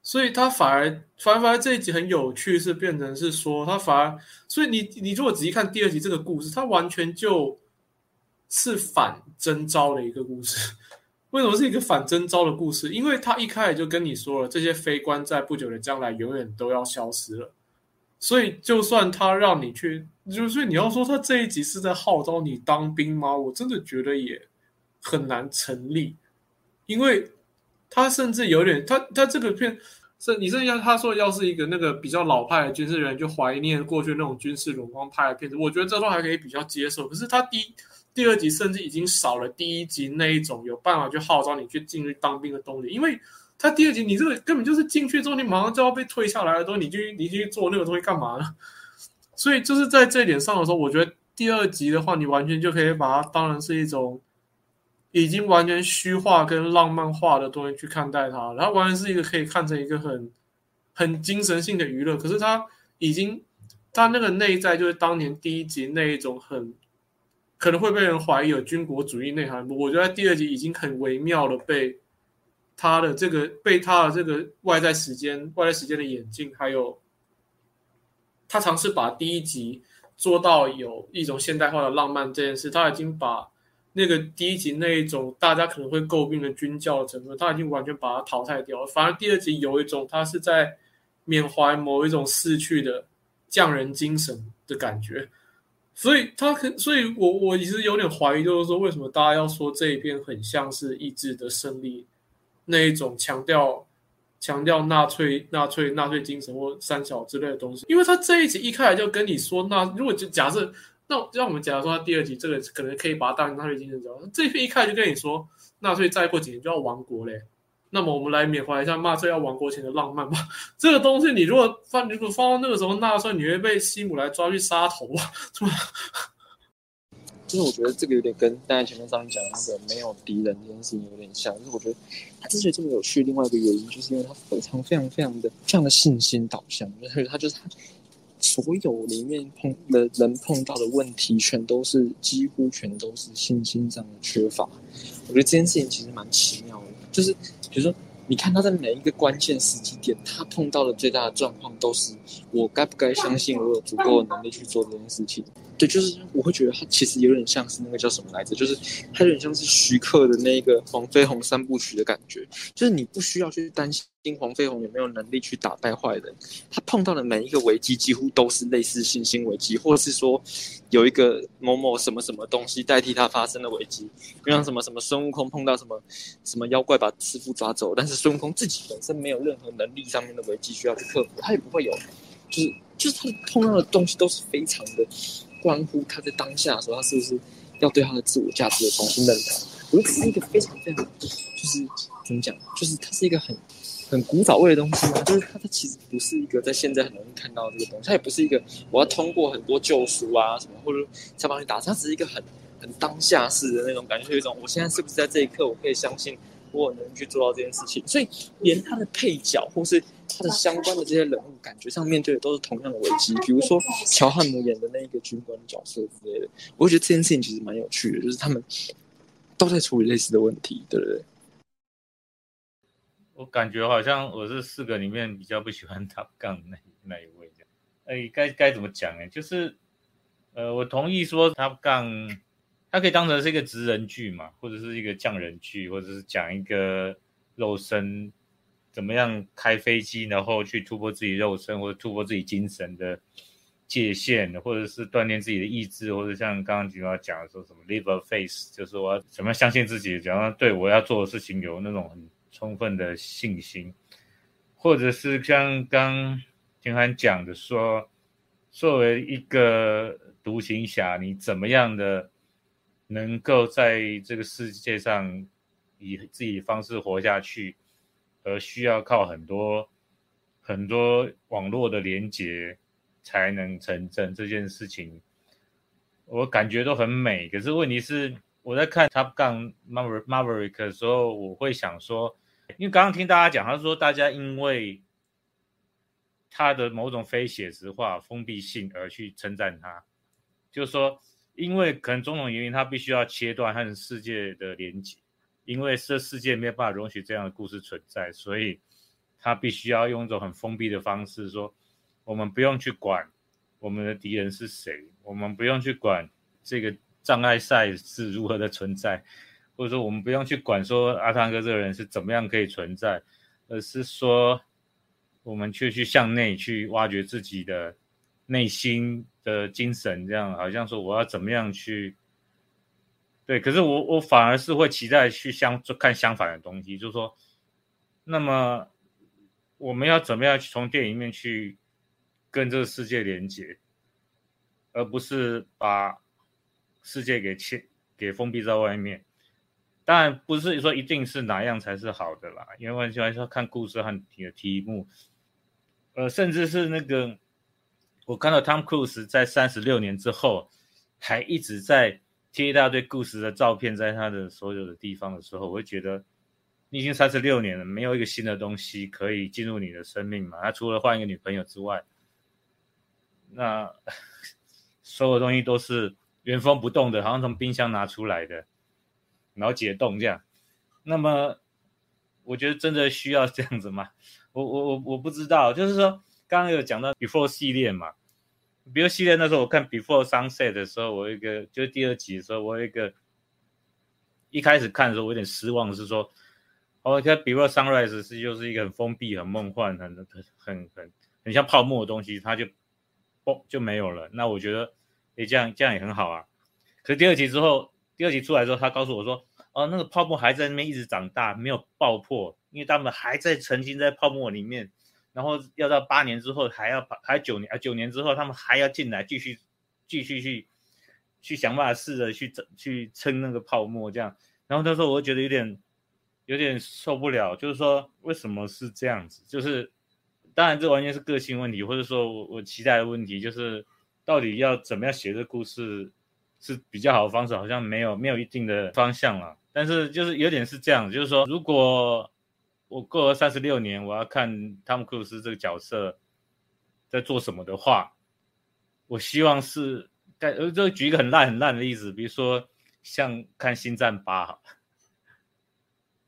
所以他反而反而反而这一集很有趣，是变成是说他反而，所以你你如果仔细看第二集这个故事，它完全就是反征召的一个故事。为什么是一个反征召的故事？因为他一开始就跟你说了，这些非官在不久的将来永远都要消失了。所以，就算他让你去，就是你要说他这一集是在号召你当兵吗？我真的觉得也很难成立，因为他甚至有点，他他这个片是，你甚至要他说要是一个那个比较老派的军事人，就怀念过去那种军事荣光拍的片子，我觉得这都还可以比较接受。可是他第第二集甚至已经少了第一集那一种有办法去号召你去进去当兵的动力，因为。他第二集，你这个根本就是进去之后，你马上就要被退下来了，都你去你去做那个东西干嘛呢？所以就是在这一点上的时候，我觉得第二集的话，你完全就可以把它当成是一种已经完全虚化跟浪漫化的东西去看待它，然后完全是一个可以看成一个很很精神性的娱乐。可是它已经，它那个内在就是当年第一集那一种很可能会被人怀疑有军国主义内涵，我觉得第二集已经很微妙的被。他的这个被他的这个外在时间、外在时间的眼镜，还有他尝试把第一集做到有一种现代化的浪漫这件事，他已经把那个第一集那一种大家可能会诟病的军教成分，他已经完全把它淘汰掉了。反而第二集有一种他是在缅怀某一种逝去的匠人精神的感觉，所以他可，所以我我其实有点怀疑，就是说为什么大家要说这一篇很像是意志的胜利？那一种强调强调纳粹纳粹纳粹精神或三小之类的东西，因为他这一集一开始就跟你说，那如果就假设，那让我们假如说他第二集这个可能可以把它当成纳粹精神讲，这篇一开始就跟你说，纳粹再过几年就要亡国嘞，那么我们来缅怀一下纳粹要亡国前的浪漫吧。这个东西你如果放如果放到那个时候纳粹，你会被希姆来抓去杀头啊，就是我觉得这个有点跟刚才前面上面讲的那个没有敌人这件事情有点像。就是我觉得他之所以这么有趣，另外一个原因就是因为他非常非常非常的非常的信心导向，就是他就是他所有里面碰的人碰到的问题，全都是几乎全都是信心上的缺乏。我觉得这件事情其实蛮奇妙的，就是比如说你看他在每一个关键时机点，他碰到的最大的状况都是我该不该相信我有足够的能力去做这件事情。对，就是我会觉得他其实有点像是那个叫什么来着，就是他有点像是徐克的那个黄飞鸿三部曲的感觉，就是你不需要去担心黄飞鸿有没有能力去打败坏人，他碰到的每一个危机几乎都是类似信心危机，或者是说有一个某某什么什么东西代替他发生的危机，就像什么什么孙悟空碰到什么什么妖怪把师傅抓走，但是孙悟空自己本身没有任何能力上面的危机需要去克服，他也不会有，就是就是他碰到的东西都是非常的。关乎他在当下的时候，他是不是要对他的自我价值的重新认同？我觉得这是一个非常非常，就是怎么讲，就是它是一个很很古早味的东西嘛。就是它它其实不是一个在现在很容易看到这个东西，它也不是一个我要通过很多救赎啊什么，或者想帮你打，它只是一个很很当下式的那种感觉，有一种我现在是不是在这一刻，我可以相信我能去做到这件事情。所以连他的配角或是。他的相关的这些人物，感觉上面对的都是同样的危机，比如说乔汉姆演的那一个军官角色之类的，我会觉得这件事情其实蛮有趣的，就是他们都在处理类似的问题，对不对？我感觉好像我是四个里面比较不喜欢 Top Gun 那那一位这样，哎，该该怎么讲呢？就是呃，我同意说 Top Gun 它可以当成是一个职人剧嘛，或者是一个匠人剧，或者是讲一个肉身。怎么样开飞机，然后去突破自己肉身或者突破自己精神的界限，或者是锻炼自己的意志，或者像刚刚菊花讲的说什么 live a face，就是我要怎么样相信自己，怎样对我要做的事情有那种很充分的信心，或者是像刚金涵讲的说，作为一个独行侠，你怎么样的能够在这个世界上以自己方式活下去？而需要靠很多很多网络的连接才能成真这件事情，我感觉都很美。可是问题是，我在看 Top Gun Maverick 的时候，我会想说，因为刚刚听大家讲，他说大家因为他的某种非写实化、封闭性而去称赞他，就是说，因为可能种种原因，他必须要切断和世界的连接。因为这世界没有办法容许这样的故事存在，所以他必须要用一种很封闭的方式说：我们不用去管我们的敌人是谁，我们不用去管这个障碍赛是如何的存在，或者说我们不用去管说阿汤哥这个人是怎么样可以存在，而是说我们却去向内去挖掘自己的内心的精神，这样好像说我要怎么样去。对，可是我我反而是会期待去相看相反的东西，就是说，那么我们要怎么样去从电影里面去跟这个世界连接，而不是把世界给切给封闭在外面。当然不是说一定是哪样才是好的啦，因为完全要看故事和题的题目，呃，甚至是那个我看到 Tom Cruise 在三十六年之后还一直在。贴一大堆故事的照片在他的所有的地方的时候，我会觉得你已经三十六年了，没有一个新的东西可以进入你的生命嘛？他除了换一个女朋友之外，那 所有东西都是原封不动的，好像从冰箱拿出来的，然后解冻这样。那么我觉得真的需要这样子吗？我我我我不知道，就是说刚刚有讲到 Before 系列嘛。比如系列那时候我看《Before Sunset》的时候，我一个就是第二集的时候，我一个一开始看的时候我有点失望，是说，哦看《Before Sunrise》是就是一个很封闭、很梦幻、很很很很很像泡沫的东西，它就嘣就没有了。那我觉得，诶，这样这样也很好啊。可是第二集之后，第二集出来之后，他告诉我说，哦，那个泡沫还在那边一直长大，没有爆破，因为他们还在沉浸在泡沫里面。然后要到八年之后，还要还九年啊，九年之后他们还要进来继续继续去去想办法试着去整去撑那个泡沫这样。然后那时候我觉得有点有点受不了，就是说为什么是这样子？就是当然这完全是个性问题，或者说我我期待的问题，就是到底要怎么样写这故事是比较好的方式，好像没有没有一定的方向了。但是就是有点是这样，就是说如果。我过了三十六年，我要看汤姆·克鲁斯这个角色在做什么的话，我希望是，呃，就举一个很烂很烂的例子，比如说像看《星战八》，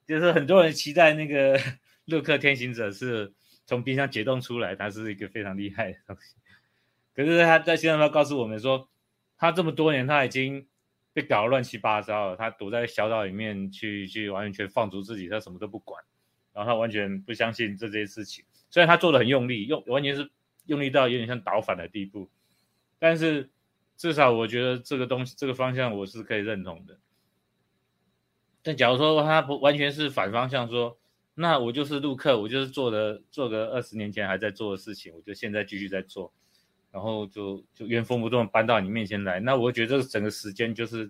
就是很多人期待那个 洛克天行者是从冰箱解冻出来，他是一个非常厉害的东西。可是他在《星战八》告诉我们说，他这么多年他已经被搞得乱七八糟了，他躲在小岛里面去去完全放逐自己，他什么都不管，然后他完全不相信这些事情。虽然他做的很用力，用完全是用力到有点像倒反的地步，但是至少我觉得这个东西这个方向我是可以认同的。但假如说他不完全是反方向说，那我就是陆克，我就是做的做个二十年前还在做的事情，我就现在继续在做，然后就就原封不动搬到你面前来，那我觉得这个整个时间就是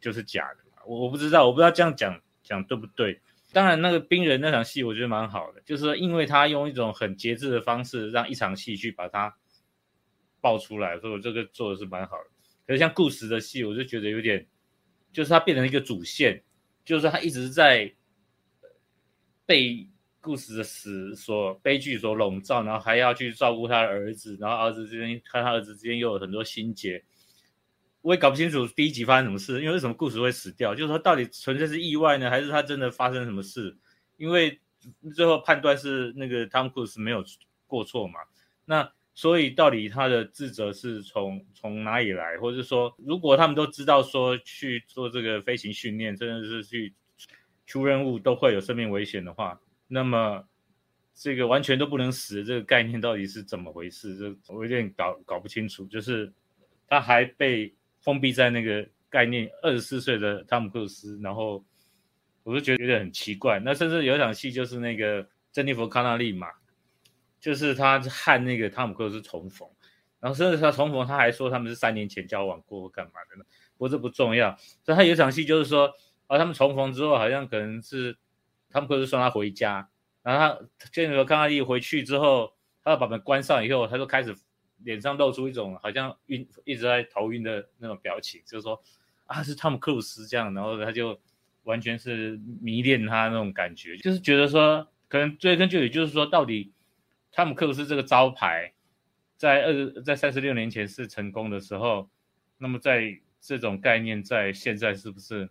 就是假的，我我不知道，我不知道这样讲讲对不对。当然，那个冰人那场戏我觉得蛮好的，就是因为他用一种很节制的方式，让一场戏去把它爆出来，所以我这个做的是蛮好的。可是像故事的戏，我就觉得有点，就是它变成一个主线。就是他一直在被故事的死所悲剧所笼罩，然后还要去照顾他的儿子，然后儿子之间和他儿子之间又有很多心结，我也搞不清楚第一集发生什么事，因为为什么故事会死掉？就是说到底纯粹是意外呢，还是他真的发生什么事？因为最后判断是那个汤库斯没有过错嘛，那所以到底他的自责是从从哪里来，或者说，如果他们都知道说去做这个飞行训练，真的是去出任务都会有生命危险的话，那么这个完全都不能死这个概念到底是怎么回事？这我有点搞搞不清楚。就是他还被封闭在那个概念，二十四岁的汤姆克鲁斯，然后我就觉得有点很奇怪。那甚至有一场戏就是那个珍妮弗康纳利嘛。就是他和那个汤姆克鲁斯重逢，然后甚至他重逢，他还说他们是三年前交往过干嘛的呢？不过这不重要。所以他有一场戏就是说，啊，他们重逢之后，好像可能是汤姆克鲁斯送他回家，然后他见到康纳利回去之后，他要把门关上以后，他就开始脸上露出一种好像晕一直在头晕的那种表情，就是说啊是汤姆克鲁斯这样，然后他就完全是迷恋他那种感觉，就是觉得说可能追根究底，就是说到底。汤姆克鲁斯这个招牌，在二在三十六年前是成功的时候，那么在这种概念在现在是不是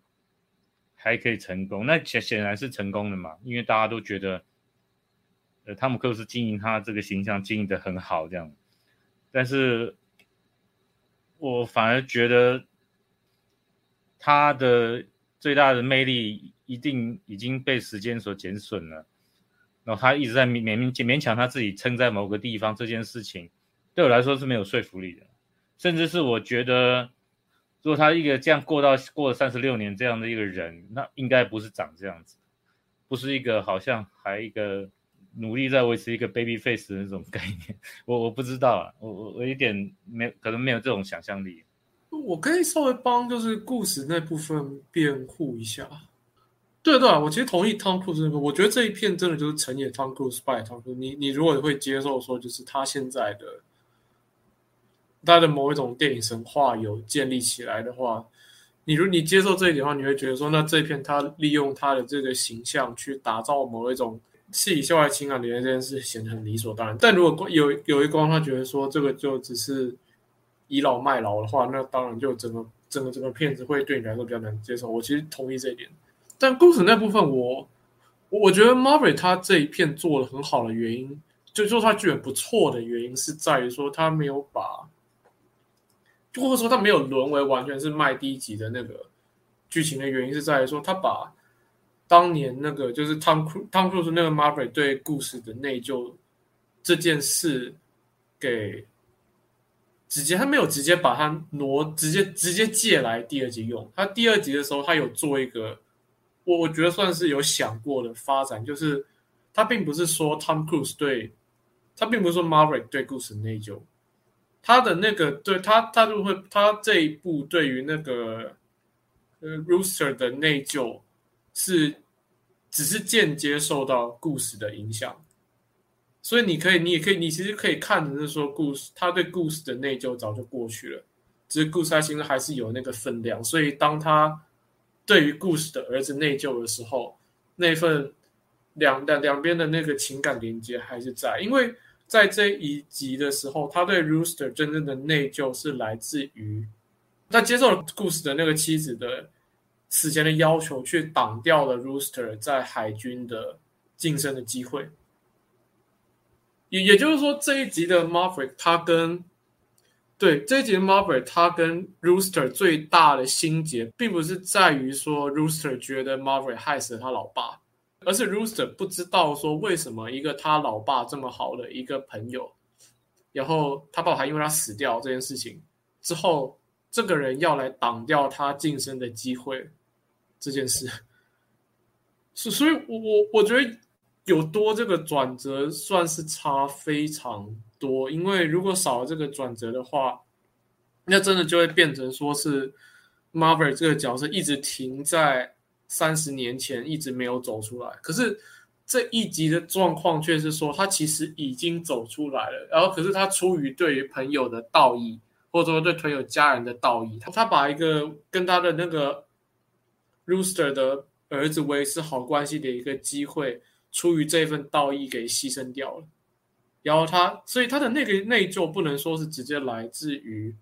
还可以成功？那显显然是成功的嘛，因为大家都觉得，呃，汤姆克鲁斯经营他这个形象经营的很好，这样。但是，我反而觉得他的最大的魅力一定已经被时间所减损了。然后他一直在勉勉勉强他自己撑在某个地方，这件事情对我来说是没有说服力的，甚至是我觉得，如果他一个这样过到过了三十六年这样的一个人，那应该不是长这样子，不是一个好像还一个努力在维持一个 baby face 的那种概念，我我不知道啊，我我我有点没可能没有这种想象力，我可以稍微帮就是故事那部分辩护一下。对对，我其实同意汤库斯那个，我觉得这一片真的就是成也汤库斯，败汤库斯。你你如果会接受说，就是他现在的他的某一种电影神话有建立起来的话，你如你接受这一点的话，你会觉得说，那这一片他利用他的这个形象去打造某一种戏里笑外情感连接这件事显得很理所当然。但如果有有一光他觉得说这个就只是倚老卖老的话，那当然就整个整个整个片子会对你来说比较难接受。我其实同意这一点。但故事那部分，我我觉得 Marvel 他这一片做的很好的原因，就说他剧本不错的原因，是在于说他没有把，或者说他没有沦为完全是卖低级的那个剧情的原因，是在于说他把当年那个就是汤库汤库斯那个 Marvel 对故事的内疚这件事给直接，他没有直接把它挪，直接直接借来第二集用。他第二集的时候，他有做一个。我我觉得算是有想过的发展，就是他并不是说 Tom Cruise 对，他并不是说 Maverick 对故事内疚，他的那个对他他就会他这一部对于那个呃 Rooster 的内疚是只是间接受到故事的影响，所以你可以你也可以你其实可以看的是说故事他对故事的内疚早就过去了，只是故事他心中还是有那个分量，所以当他。对于故事的儿子内疚的时候，那份两两两边的那个情感连接还是在，因为在这一集的时候，他对 Rooster 真正的内疚是来自于他接受了故事的那个妻子的死前的要求，去挡掉了 Rooster 在海军的晋升的机会。也也就是说，这一集的 Mavrick 他跟对这一集的 Margaret，他跟 Rooster 最大的心结，并不是在于说 Rooster 觉得 Margaret 害死了他老爸，而是 Rooster 不知道说为什么一个他老爸这么好的一个朋友，然后他爸爸还因为他死掉这件事情之后，这个人要来挡掉他晋升的机会这件事，所所以，我我我觉得有多这个转折算是差非常多，因为如果少了这个转折的话，那真的就会变成说是 Marvel 这个角色一直停在三十年前，一直没有走出来。可是这一集的状况却是说，他其实已经走出来了，然后可是他出于对于朋友的道义，或者说对朋友家人的道义，他他把一个跟他的那个 Rooster 的儿子维持好关系的一个机会，出于这份道义给牺牲掉了。然后他，所以他的那个内疚不能说是直接来自于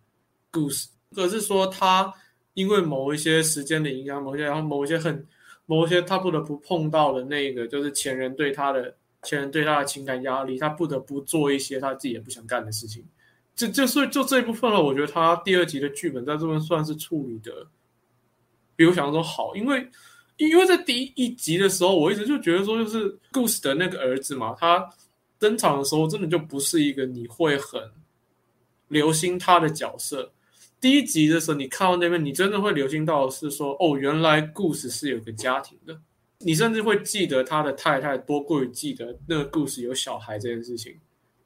故事，而是说他因为某一些时间的影响，某些然后某一些很某一些他不得不碰到的那个，就是前人对他的前人对他的情感压力，他不得不做一些他自己也不想干的事情。就就是就这一部分了，我觉得他第二集的剧本在这边算是处理的比我想象中好，因为因为在第一集的时候，我一直就觉得说，就是故事的那个儿子嘛，他登场的时候真的就不是一个你会很留心他的角色。第一集的时候，你看到那边，你真的会留心到是说，哦，原来故事是有个家庭的，你甚至会记得他的太太多过于记得那个故事有小孩这件事情。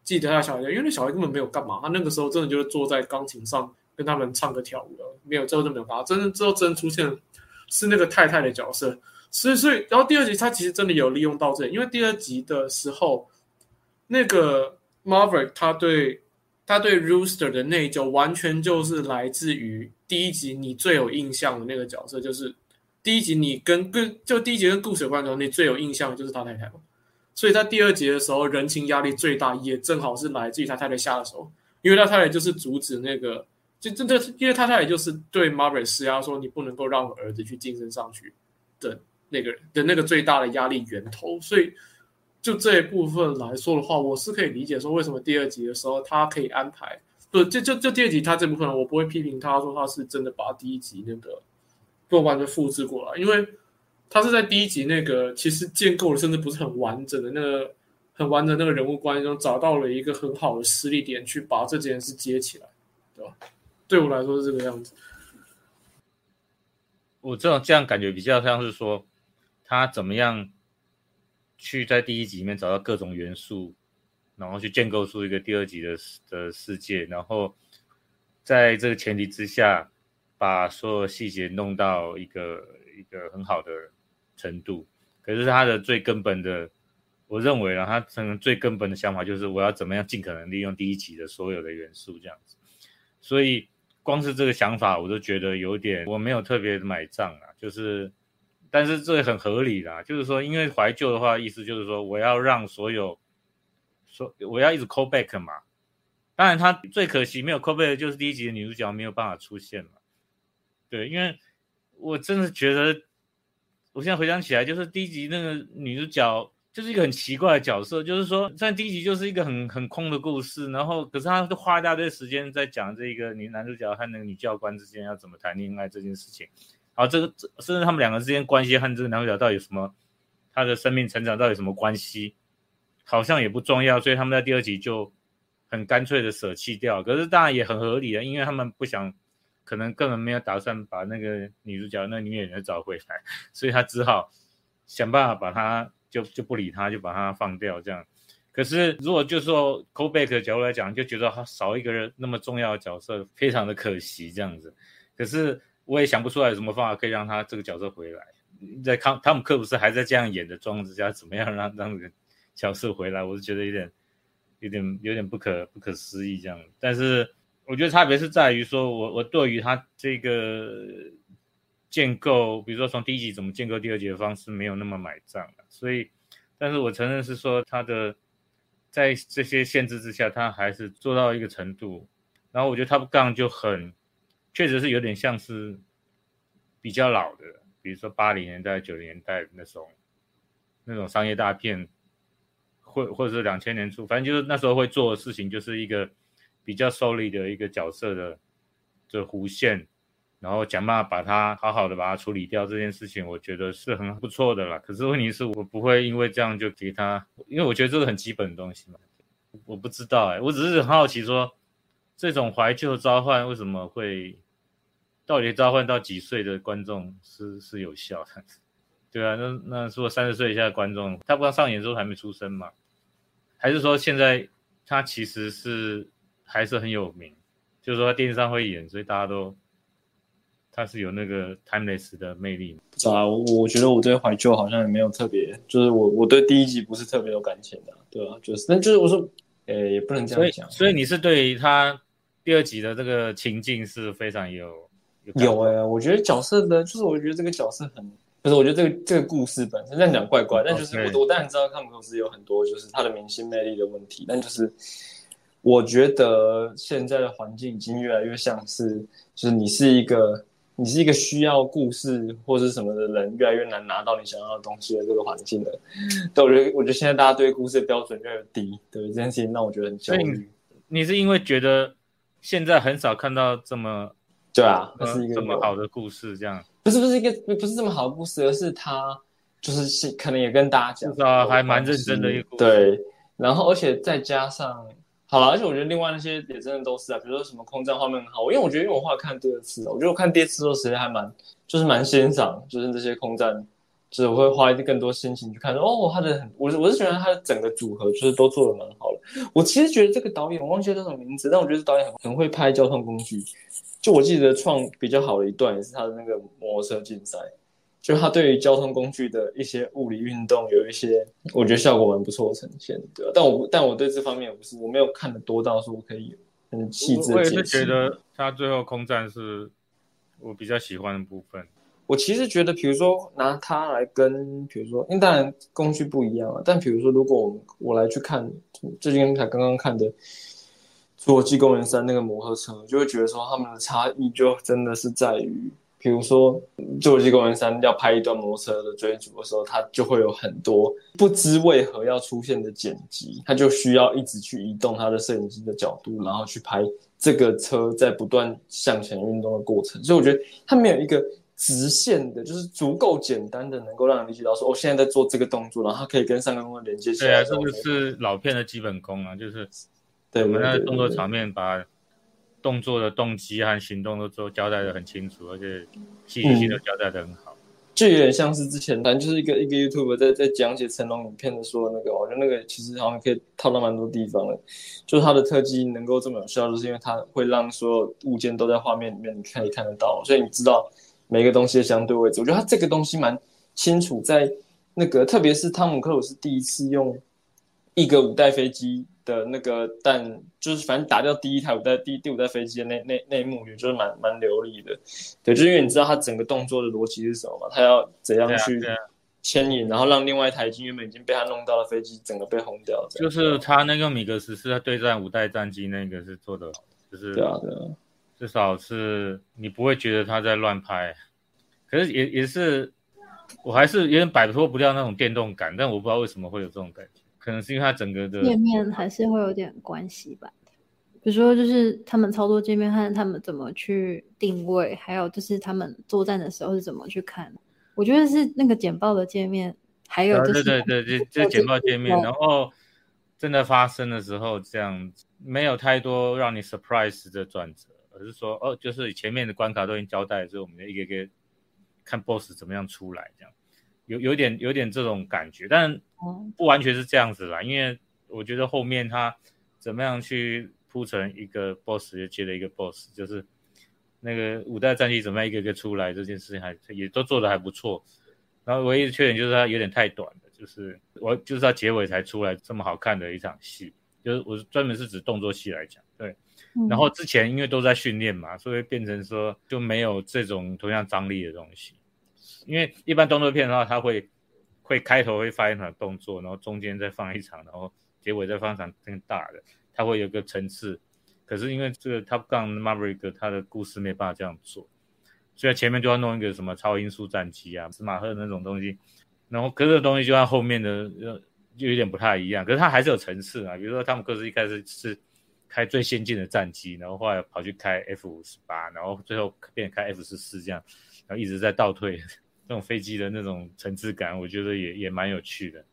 记得他小孩，因为那小孩根本没有干嘛，他那个时候真的就是坐在钢琴上跟他们唱歌跳舞的，没有之后就没有发。真正之后真出现是那个太太的角色，所以所以然后第二集他其实真的有利用到这，因为第二集的时候，那个 Marvel 他对他对 Rooster 的内疚完全就是来自于第一集你最有印象的那个角色，就是第一集你跟跟就第一集跟故事有关的时候，你最有印象的就是他太太嘛。所以在第二集的时候，人情压力最大，也正好是来自于他太太下的手，因为他太太就是阻止那个，就真的，因为他他也就是对 Margaret 施压，说你不能够让我儿子去晋升上去的那个人的那个最大的压力源头。所以就这一部分来说的话，我是可以理解说为什么第二集的时候他可以安排，不就就就第二集他这部分，我不会批评他说他是真的把第一集那个不完全复制过来，因为。他是在第一集那个其实建构的甚至不是很完整的那个很完整那个人物关系中找到了一个很好的实力点，去把这件事接起来，对吧？对我来说是这个样子。我这种这样感觉比较像是说，他怎么样去在第一集里面找到各种元素，然后去建构出一个第二集的的世界，然后在这个前提之下，把所有细节弄到一个一个很好的。程度，可是他的最根本的，我认为啊，他可能最根本的想法就是我要怎么样尽可能利用第一集的所有的元素这样子，所以光是这个想法我都觉得有点我没有特别买账啊，就是，但是这个很合理啦，就是说因为怀旧的话，意思就是说我要让所有，说我要一直 call back 嘛，当然他最可惜没有 call back 就是第一集的女主角没有办法出现嘛，对，因为我真的觉得。我现在回想起来，就是第一集那个女主角就是一个很奇怪的角色，就是说，在第一集就是一个很很空的故事，然后可是他花一大堆时间在讲这个女男主角和那个女教官之间要怎么谈恋爱这件事情，然后这个甚至他们两个之间关系和这个男主角到底有什么，他的生命成长到底有什么关系，好像也不重要，所以他们在第二集就很干脆的舍弃掉，可是当然也很合理啊，因为他们不想。可能根本没有打算把那个女主角、那女演员找回来，所以他只好想办法把她就就不理他，就把他放掉这样。可是如果就说 callback 的角度来讲，就觉得他少一个人那么重要的角色，非常的可惜这样子。可是我也想不出来有什么方法可以让他这个角色回来。在康汤姆克鲁斯还在这样演的状况之下，怎么样让让这个角色回来？我是觉得有点、有点、有点不可不可思议这样。但是。我觉得差别是在于说，我我对于他这个建构，比如说从第一集怎么建构第二集的方式，没有那么买账所以，但是我承认是说他的在这些限制之下，他还是做到一个程度。然后我觉得 Top Gun 就很，确实是有点像是比较老的，比如说八零年代、九零年代那种那种商业大片，或或者是两千年初，反正就是那时候会做的事情，就是一个。比较 solid 的一个角色的的弧线，然后想办法把它好好的把它处理掉这件事情，我觉得是很不错的啦。可是问题是我不会因为这样就给他，因为我觉得这是很基本的东西嘛。我不知道哎、我只是很好奇说，这种怀旧召唤为什么会，到底召唤到几岁的观众是是有效的？对啊，那那说三十岁以下的观众，他不刚上演之后还没出生嘛？还是说现在他其实是还是很有名，就是说他电视上会演，所以大家都他是有那个 timeless 的魅力嘛。不知道啊，我我觉得我对怀旧好像也没有特别，就是我我对第一集不是特别有感情的啊，对吧、就是，但就是我说，呃，也不能这样讲，所以你是对他第二集的这个情境是非常有有哎、我觉得角色的，就是我觉得这个角色很，不是，我觉得这个这个故事本身这样讲怪怪，但就是我我当然知道汤姆克鲁斯有很多就是他的明星魅力的问题，但就是我觉得现在的环境已经越来越像是，就是你是一个你是一个需要故事或是什么的人，越来越难拿到你想要的东西的这个环境了。对，我觉得我觉得现在大家对故事的标准越来越低，对这件事情让我觉得很焦虑。你是因为觉得现在很少看到这么对啊，那呃是一个这么好的故事这样，不是不是一个不不是这么好的故事，而是他就是是可能也跟大家讲，至少还蛮认真的一个故事对，然后而且再加上好了，而且我觉得另外那些也真的都是啊，比如说什么空战画面很好，因为我觉得因为我画看第二次，我觉得我看第二次的时候其实还蛮就是蛮欣赏，就是这些空战。就是我会花更多心情去看，哦，他的很，我是我是觉得他的整个组合就是都做的蛮好的。我其实觉得这个导演我忘记叫什么名字，但我觉得导演很很会拍交通工具。就我记得创比较好的一段也是他的那个摩托车竞赛，就他对于交通工具的一些物理运动有一些，我觉得效果蛮不错的呈现，对吧、但我但我对这方面我不是我没有看的多到说我可以很细致我也是的解释。觉得他最后空战是我比较喜欢的部分。我其实觉得，比如说拿它来跟，比如说，因为当然工具不一样啊，但比如说，如果我们我来去看最近才刚刚看的《侏罗纪公园三》那个摩托车，就会觉得说他们的差异就真的是在于，比如说《侏罗纪公园三》要拍一段摩托车的追逐的时候，它就会有很多不知为何要出现的剪辑，它就需要一直去移动它的摄影机的角度，然后去拍这个车在不断向前运动的过程。所以我觉得它没有一个直线的，就是足够简单的，能够让人理解到说，哦，现在在做这个动作，然后它可以跟上个动作连接起对啊，来。这个是老片的基本功啊，就是对对我们在动作场面把动作的动机和行动都都交代的很清楚，而且戏剧性都交代的很好。就有点像是之前，反正就是一个一个 YouTube 在在讲解成龙影片的时候那个，我觉得那个其实好像可以套到蛮多地方的。就是它的特技能够这么有效，就是因为它会让所有物件都在画面里面，你可以看得到，所以你知道每个东西的相对位置。我觉得它这个东西蛮清楚，在那个特别是汤姆克鲁斯第一次用一个五代飞机的那个弹，就是反正打掉第一台五代第第五代飞机的那那那一幕，也就是蛮蛮流利的。对，就是因为你知道他整个动作的逻辑是什么嘛，他要怎样去牵引，然后让另外一台已经原本已经被他弄到的飞机整个被轰掉，就是他那个米格十四他对战五代战机那个是做的，就是对啊对啊，至少是你不会觉得他在乱拍，可是也也是，我还是有点摆脱不掉那种电动感，但我不知道为什么会有这种感觉，可能是因为它整个的界面还是会有点关系吧。比如说，就是他们操作界面和他们怎么去定位，还有就是他们作战的时候是怎么去看。我觉得是那个简报的界面，还有啊就是对对对，就就简报界面，然后真的发生的时候，这样没有太多让你 surprise 的转折，而是说哦，就是前面的关卡都已经交代了，所以我们一个一个看 boss 怎么样出来，这样有有点有点这种感觉，但哦不完全是这样子啦，因为我觉得后面他怎么样去铺成一个 boss 就接了一个 boss，就是那个五代战机怎么样一个一个出来这件事情还也都做的还不错，然后唯一的缺点就是它有点太短了，就是我就是它结尾才出来这么好看的一场戏，就是我专门是指动作戏来讲，对，嗯然后之前因为都在训练嘛，所以变成说就没有这种同样张力的东西。因为一般动作片的话，它会会开头会发一场动作，然后中间再放一场，然后结尾再放一场更大的，它会有个层次。可是因为这个 Top Gun Maverick 它的故事没办法这样做，所以前面就要弄一个什么超音速战机啊、斯马赫那种东西，然后可是东西就和后面的呃就有点不太一样，可是它还是有层次啊。比如说汤姆克斯一开始是开最先进的战机，然后后来跑去开 F 五十八，然后最后变开 F 十四这样，然后一直在倒退，这种飞机的那种层次感，我觉得也也蛮有趣的。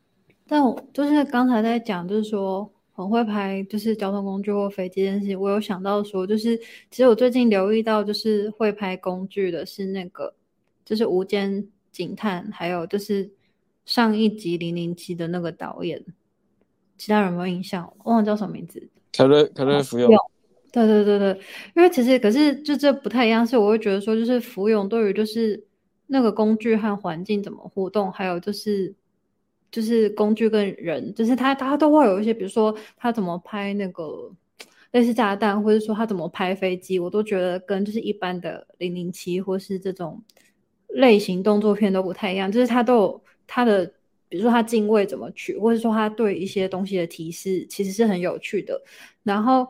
但我就是刚才在讲，就是说很会拍，就是交通工具或飞机这件事情。我有想到说，就是其实我最近留意到，就是会拍工具的是那个，就是《无间警探》，还有就是上一集《零零七》的那个导演。其他人有没有印象？忘了叫什么名字？凯勒凯勒福永。对对对对，因为其实可是就这不太一样，是我会觉得说，就是福永对于就是那个工具和环境怎么互动，还有就是。就是工具跟人，就是他他都会有一些，比如说他怎么拍那个类似炸弹，或者说他怎么拍飞机，我都觉得跟就是一般的零零七或是这种类型动作片都不太一样。就是他都有他的，比如说他进位怎么取，或者说他对一些东西的提示，其实是很有趣的。然后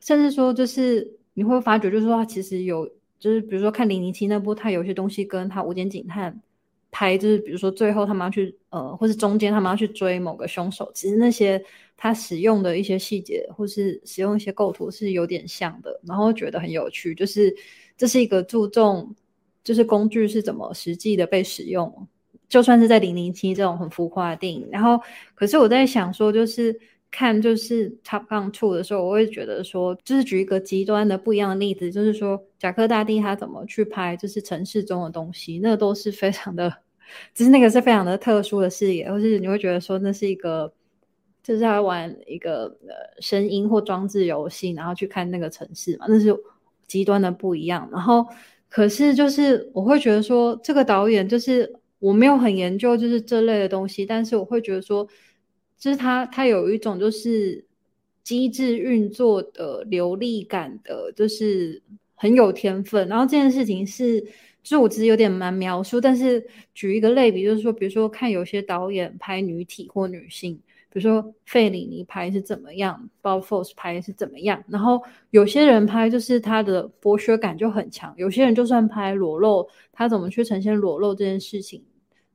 甚至说，就是你会发觉，就是说他其实有，就是比如说看零零七那部，他有些东西跟他无间警探。拍就是比如说最后他们要去呃，或是中间他们要去追某个凶手，其实那些他使用的一些细节或是使用一些构图是有点像的，然后觉得很有趣，就是这是一个注重就是工具是怎么实际的被使用，就算是在零零七这种很浮夸的电影，然后可是我在想说就是。看就是《Top Gun Two》的时候，我会觉得说，就是举一个极端的不一样的例子，就是说贾克大帝他怎么去拍，就是城市中的东西，那都是非常的，就是那个是非常的特殊的视野，或是你会觉得说那是一个，就是在玩一个呃声音或装置游戏，然后去看那个城市嘛，那是极端的不一样。然后可是就是我会觉得说，这个导演就是我没有很研究就是这类的东西，但是我会觉得说。就是他，他有一种就是机制运作的流利感的，就是很有天分。然后这件事情是，就我其实有点难描述，但是举一个类比，就是说，比如说看有些导演拍女体或女性，比如说费里尼拍是怎么样，Bob f o s 拍是怎么样，然后有些人拍就是他的剥削感就很强，有些人就算拍裸露，他怎么去呈现裸露这件事情。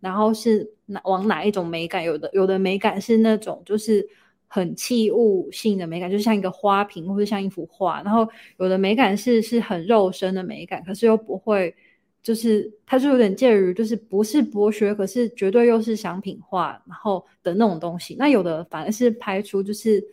然后是哪往哪一种美感？有的有的美感是那种就是很器物性的美感，就像一个花瓶或者像一幅画。然后有的美感是是很肉身的美感，可是又不会，就是它就有点介于，就是不是剥削，可是绝对又是商品化，然后的那种东西。那有的反而是拍出就是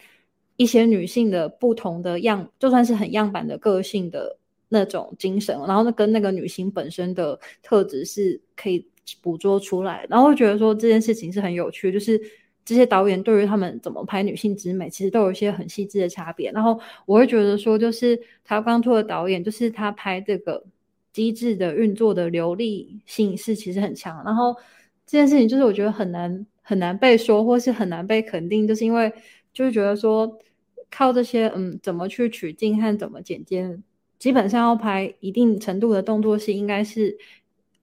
一些女性的不同的样，就算是很样板的个性的那种精神，然后那跟那个女性本身的特质是可以。捕捉出来，然后觉得说这件事情是很有趣，就是这些导演对于他们怎么拍女性之美，其实都有一些很细致的差别。然后我会觉得说，就是他刚出的导演，就是他拍这个机制的运作的流利性是其实很强。然后这件事情就是我觉得很难很难被说，或是很难被肯定，就是因为就是觉得说靠这些嗯怎么去取镜和怎么剪接，基本上要拍一定程度的动作戏，应该是。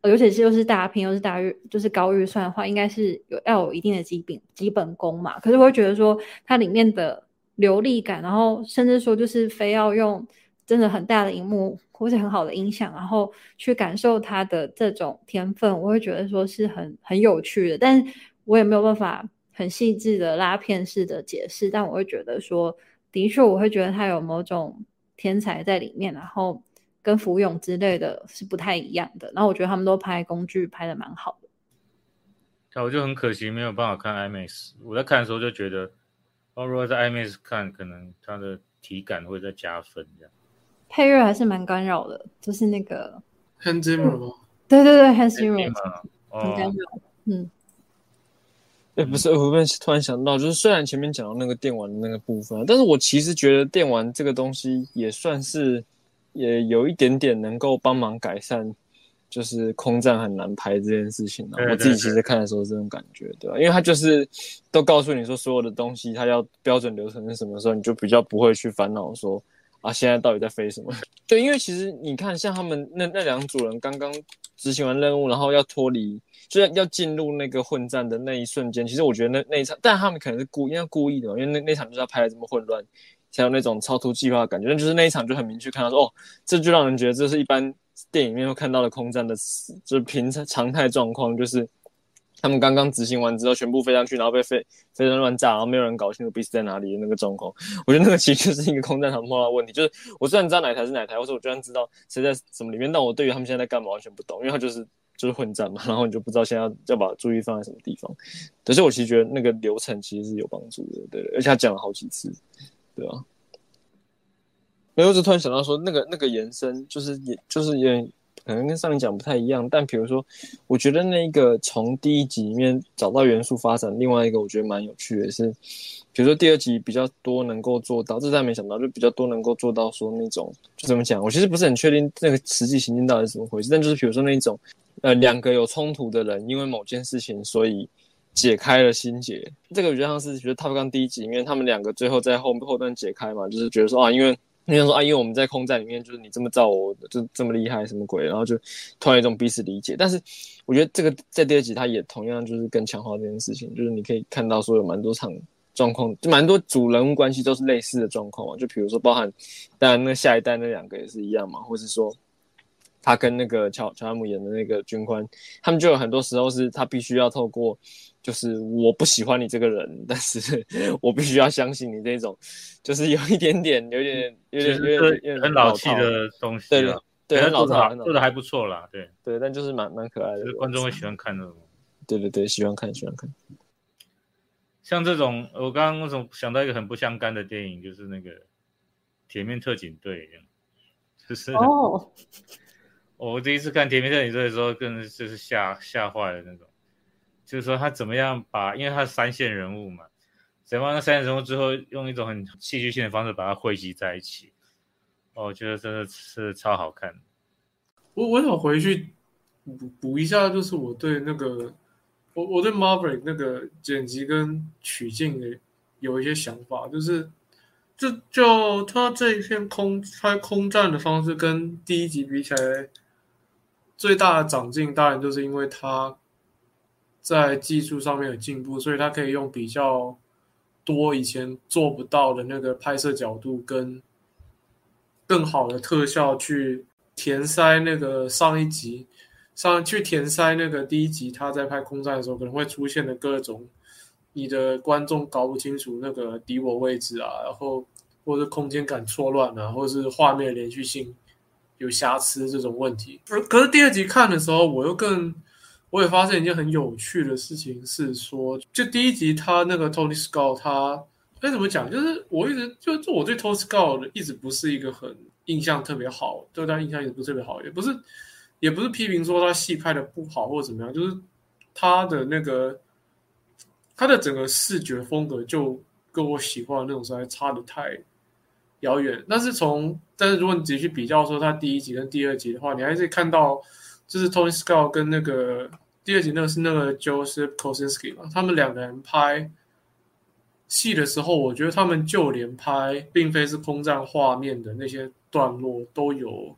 尤其是又是大片又是大预就是高预算的话，应该是有要有一定的基本基本功嘛。可是我会觉得说它里面的流利感，然后甚至说就是非要用真的很大的荧幕或者很好的音响，然后去感受它的这种天分，我会觉得说是很很有趣的。但我也没有办法很细致的拉片式的解释，但我会觉得说，的确我会觉得它有某种天才在里面，然后。跟福永之类的是不太一样的，然后我觉得他们都拍工具拍的蛮好的。那我就很可惜没有办法看 IMAX。我在看的时候就觉得，哦，如果在 IMAX 看，可能它的体感会再加分这样。配乐还是蛮干扰的，就是那个 Hans Zimmer 吗？对对对，Hans Zimmer 很干扰。嗯。哎，不是，我突然突然想到，就是虽然前面讲到那个电玩的那个部分，但是我其实觉得电玩这个东西也算是。也有一点点能够帮忙改善，就是空战很难拍这件事情我自己其实看的时候这种感觉，对吧？因为他就是都告诉你说所有的东西，它要标准流程是什么时候，你就比较不会去烦恼说啊，现在到底在飞什么？对，因为其实你看，像他们那那两组人刚刚执行完任务，然后要脱离，就要要进入那个混战的那一瞬间，其实我觉得那那一场，但他们可能是故意故意的，因为那那场就是要拍的这么混乱。才有那种超突计划的感觉，那就是那一场就很明确看到说，哦，这就让人觉得这是一般电影里面会看到的空战的，就是平常常态状况，就是他们刚刚执行完之后，全部飞上去，然后被飞飞弹乱炸，然后没有人搞清楚彼此在哪里的那个状况。我觉得那个其实就是一个空战场碰到的问题，就是我虽然知道哪台是哪台，或者我虽然知道谁在什么里面，但我对于他们现在在干嘛完全不懂，因为他就是就是混战嘛，然后你就不知道现在要要把注意放在什么地方。可是我其实觉得那个流程其实是有帮助的，对，而且他讲了好几次，对啊？没有，我只突然想到说，那个那个延伸，就是也就是也可能跟上面讲不太一样，但比如说，我觉得那个从第一集里面找到元素发展，另外一个我觉得蛮有趣的是，比如说第二集比较多能够做到，这才没想到，就比较多能够做到说那种就怎么讲，我其实不是很确定那个实际行进到底是怎么回事，但就是比如说那种呃两个有冲突的人，因为某件事情，所以解开了心结，这个比较像是觉得 Top Gun 第一集里面他们两个最后在后后段解开嘛，就是觉得说啊，因为。那样说啊，因为我们在空战里面，就是你这么造我，就这么厉害，什么鬼？然后就突然一种彼此理解。但是我觉得这个在第二集，它也同样就是更强化这件事情，就是你可以看到说有蛮多场状况，就蛮多主人物关系都是类似的状况嘛。就比如说包含，当然那下一代那两个也是一样嘛，或是说他跟那个乔乔安姆演的那个军官，他们就有很多时候是他必须要透过。就是我不喜欢你这个人，但是 我必须要相信你这种，就是有一点点，有点，有点，有点很老气的东西。对对，很老套，做的还不错啦。对对，但就是蛮蛮可爱的，观众会喜欢看那种。对对对，喜欢看喜欢看。像这种，我刚刚为什么想到一个很不相干的电影，就是那个《铁面特警队》，就是 哦，我第一次看《铁面特警队》的时候，更就是吓吓坏了那种。就是说他怎么样把，因为他是三线人物嘛，怎么样三线人物之后用一种很戏剧性的方式把它汇集在一起，我觉得真的是超好看。我我想回去补补一下，就是我对那个我我对 Marvel 那个剪辑跟取景的有一些想法，就是就就他这一片空拍空战的方式跟第一集比起来，最大的长进当然就是因为他。在技术上面有进步，所以他可以用比较多以前做不到的那个拍摄角度跟更好的特效去填塞那个上一集上去填塞那个第一集他在拍空战的时候可能会出现的各种你的观众搞不清楚那个敌我位置啊，然后或者空间感错乱啊，或者是画面连续性有瑕疵这种问题。而可是第二集看的时候，我又更。我也发现一件很有趣的事情，是说，就第一集他那个 Tony Scott，他该怎么讲？就是我一直就就我对 Tony Scott 一直不是一个很印象特别好，对他印象也不是特别好，也不是也不是批评说他戏拍的不好或者怎么样，就是他的那个他的整个视觉风格就跟我喜欢的那种实在差的太遥远。但是从但是如果你直接去比较说他第一集跟第二集的话，你还是看到。就是 Tony Scott 跟那个第二集那个是那个 Joseph Kosinski 嘛，他们两个人拍戏的时候，我觉得他们就连拍并非是空战画面的那些段落都有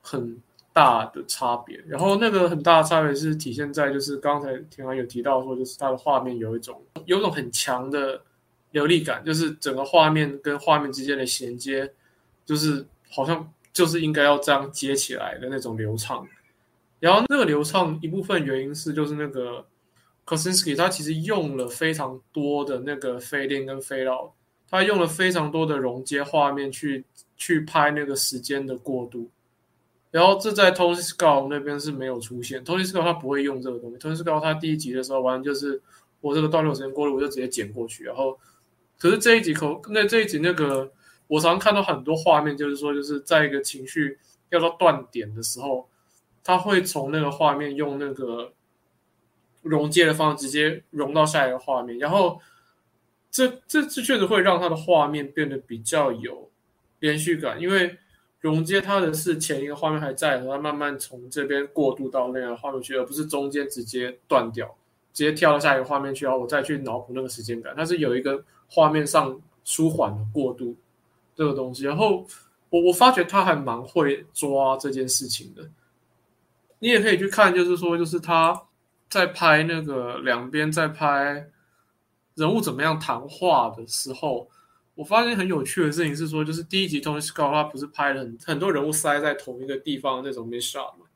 很大的差别。然后那个很大的差别是体现在就是刚才田安有提到说，就是他的画面有一种有种很强的流利感，就是整个画面跟画面之间的衔接，就是好像就是应该要这样接起来的那种流畅。然后那个流畅一部分原因是，就是那个 Kosinski 他其实用了非常多的那个飞链跟飞绕，他用了非常多的融接画面去去拍那个时间的过渡。然后这在 Tony Scott 那边是没有出现，Tony Scott 他不会用这个东西。Tony Scott 他第一集的时候，完就是我这个段落时间过了，我就直接剪过去。然后，可是这一集口那这一集那个，我常常看到很多画面，就是说就是在一个情绪要到断点的时候。他会从那个画面用那个融接的方式直接融到下一个画面，然后这这这确实会让他的画面变得比较有连续感，因为融接它的是前一个画面还在，然后慢慢从这边过渡到那个画面去，而不是中间直接断掉，直接跳到下一个画面去，然后我再去脑补那个时间感，它是有一个画面上舒缓的过渡这个东西。然后我我发觉他还蛮会抓这件事情的。你也可以去看，就是说，就是他在拍那个两边在拍人物怎么样谈话的时候，我发现很有趣的事情是说，就是第一集 Tony Scott 他不是拍了很很多人物塞在同一个地方那种 m i s shot 嘛，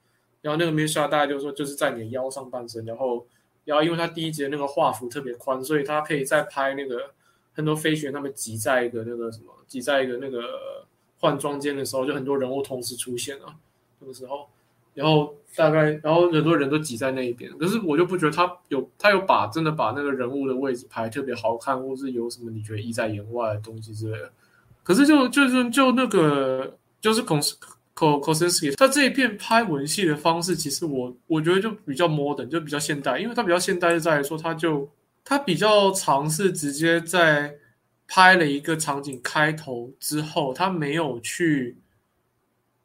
然后那个 m i s shot 大概就是说就是在你的腰上半身，然后然后因为他第一集的那个画幅特别宽，所以他可以再拍那个很多飞行员他们挤在一个那个什么，挤在一个那个换装间的时候，就很多人物同时出现啊，那个时候，然后大概然后很多人都挤在那一边，可是我就不觉得他有他有把真的把那个人物的位置排特别好看，或是有什么你觉得意在言外的东西之类的。可是就就是就那个就是孔斯。Ko Kosinski，他这一片拍文戏的方式，其实我我觉得就比较 modern，就比较现代，因为他比较现代是在于说，他就他比较尝试直接在拍了一个场景开头之后，他没有去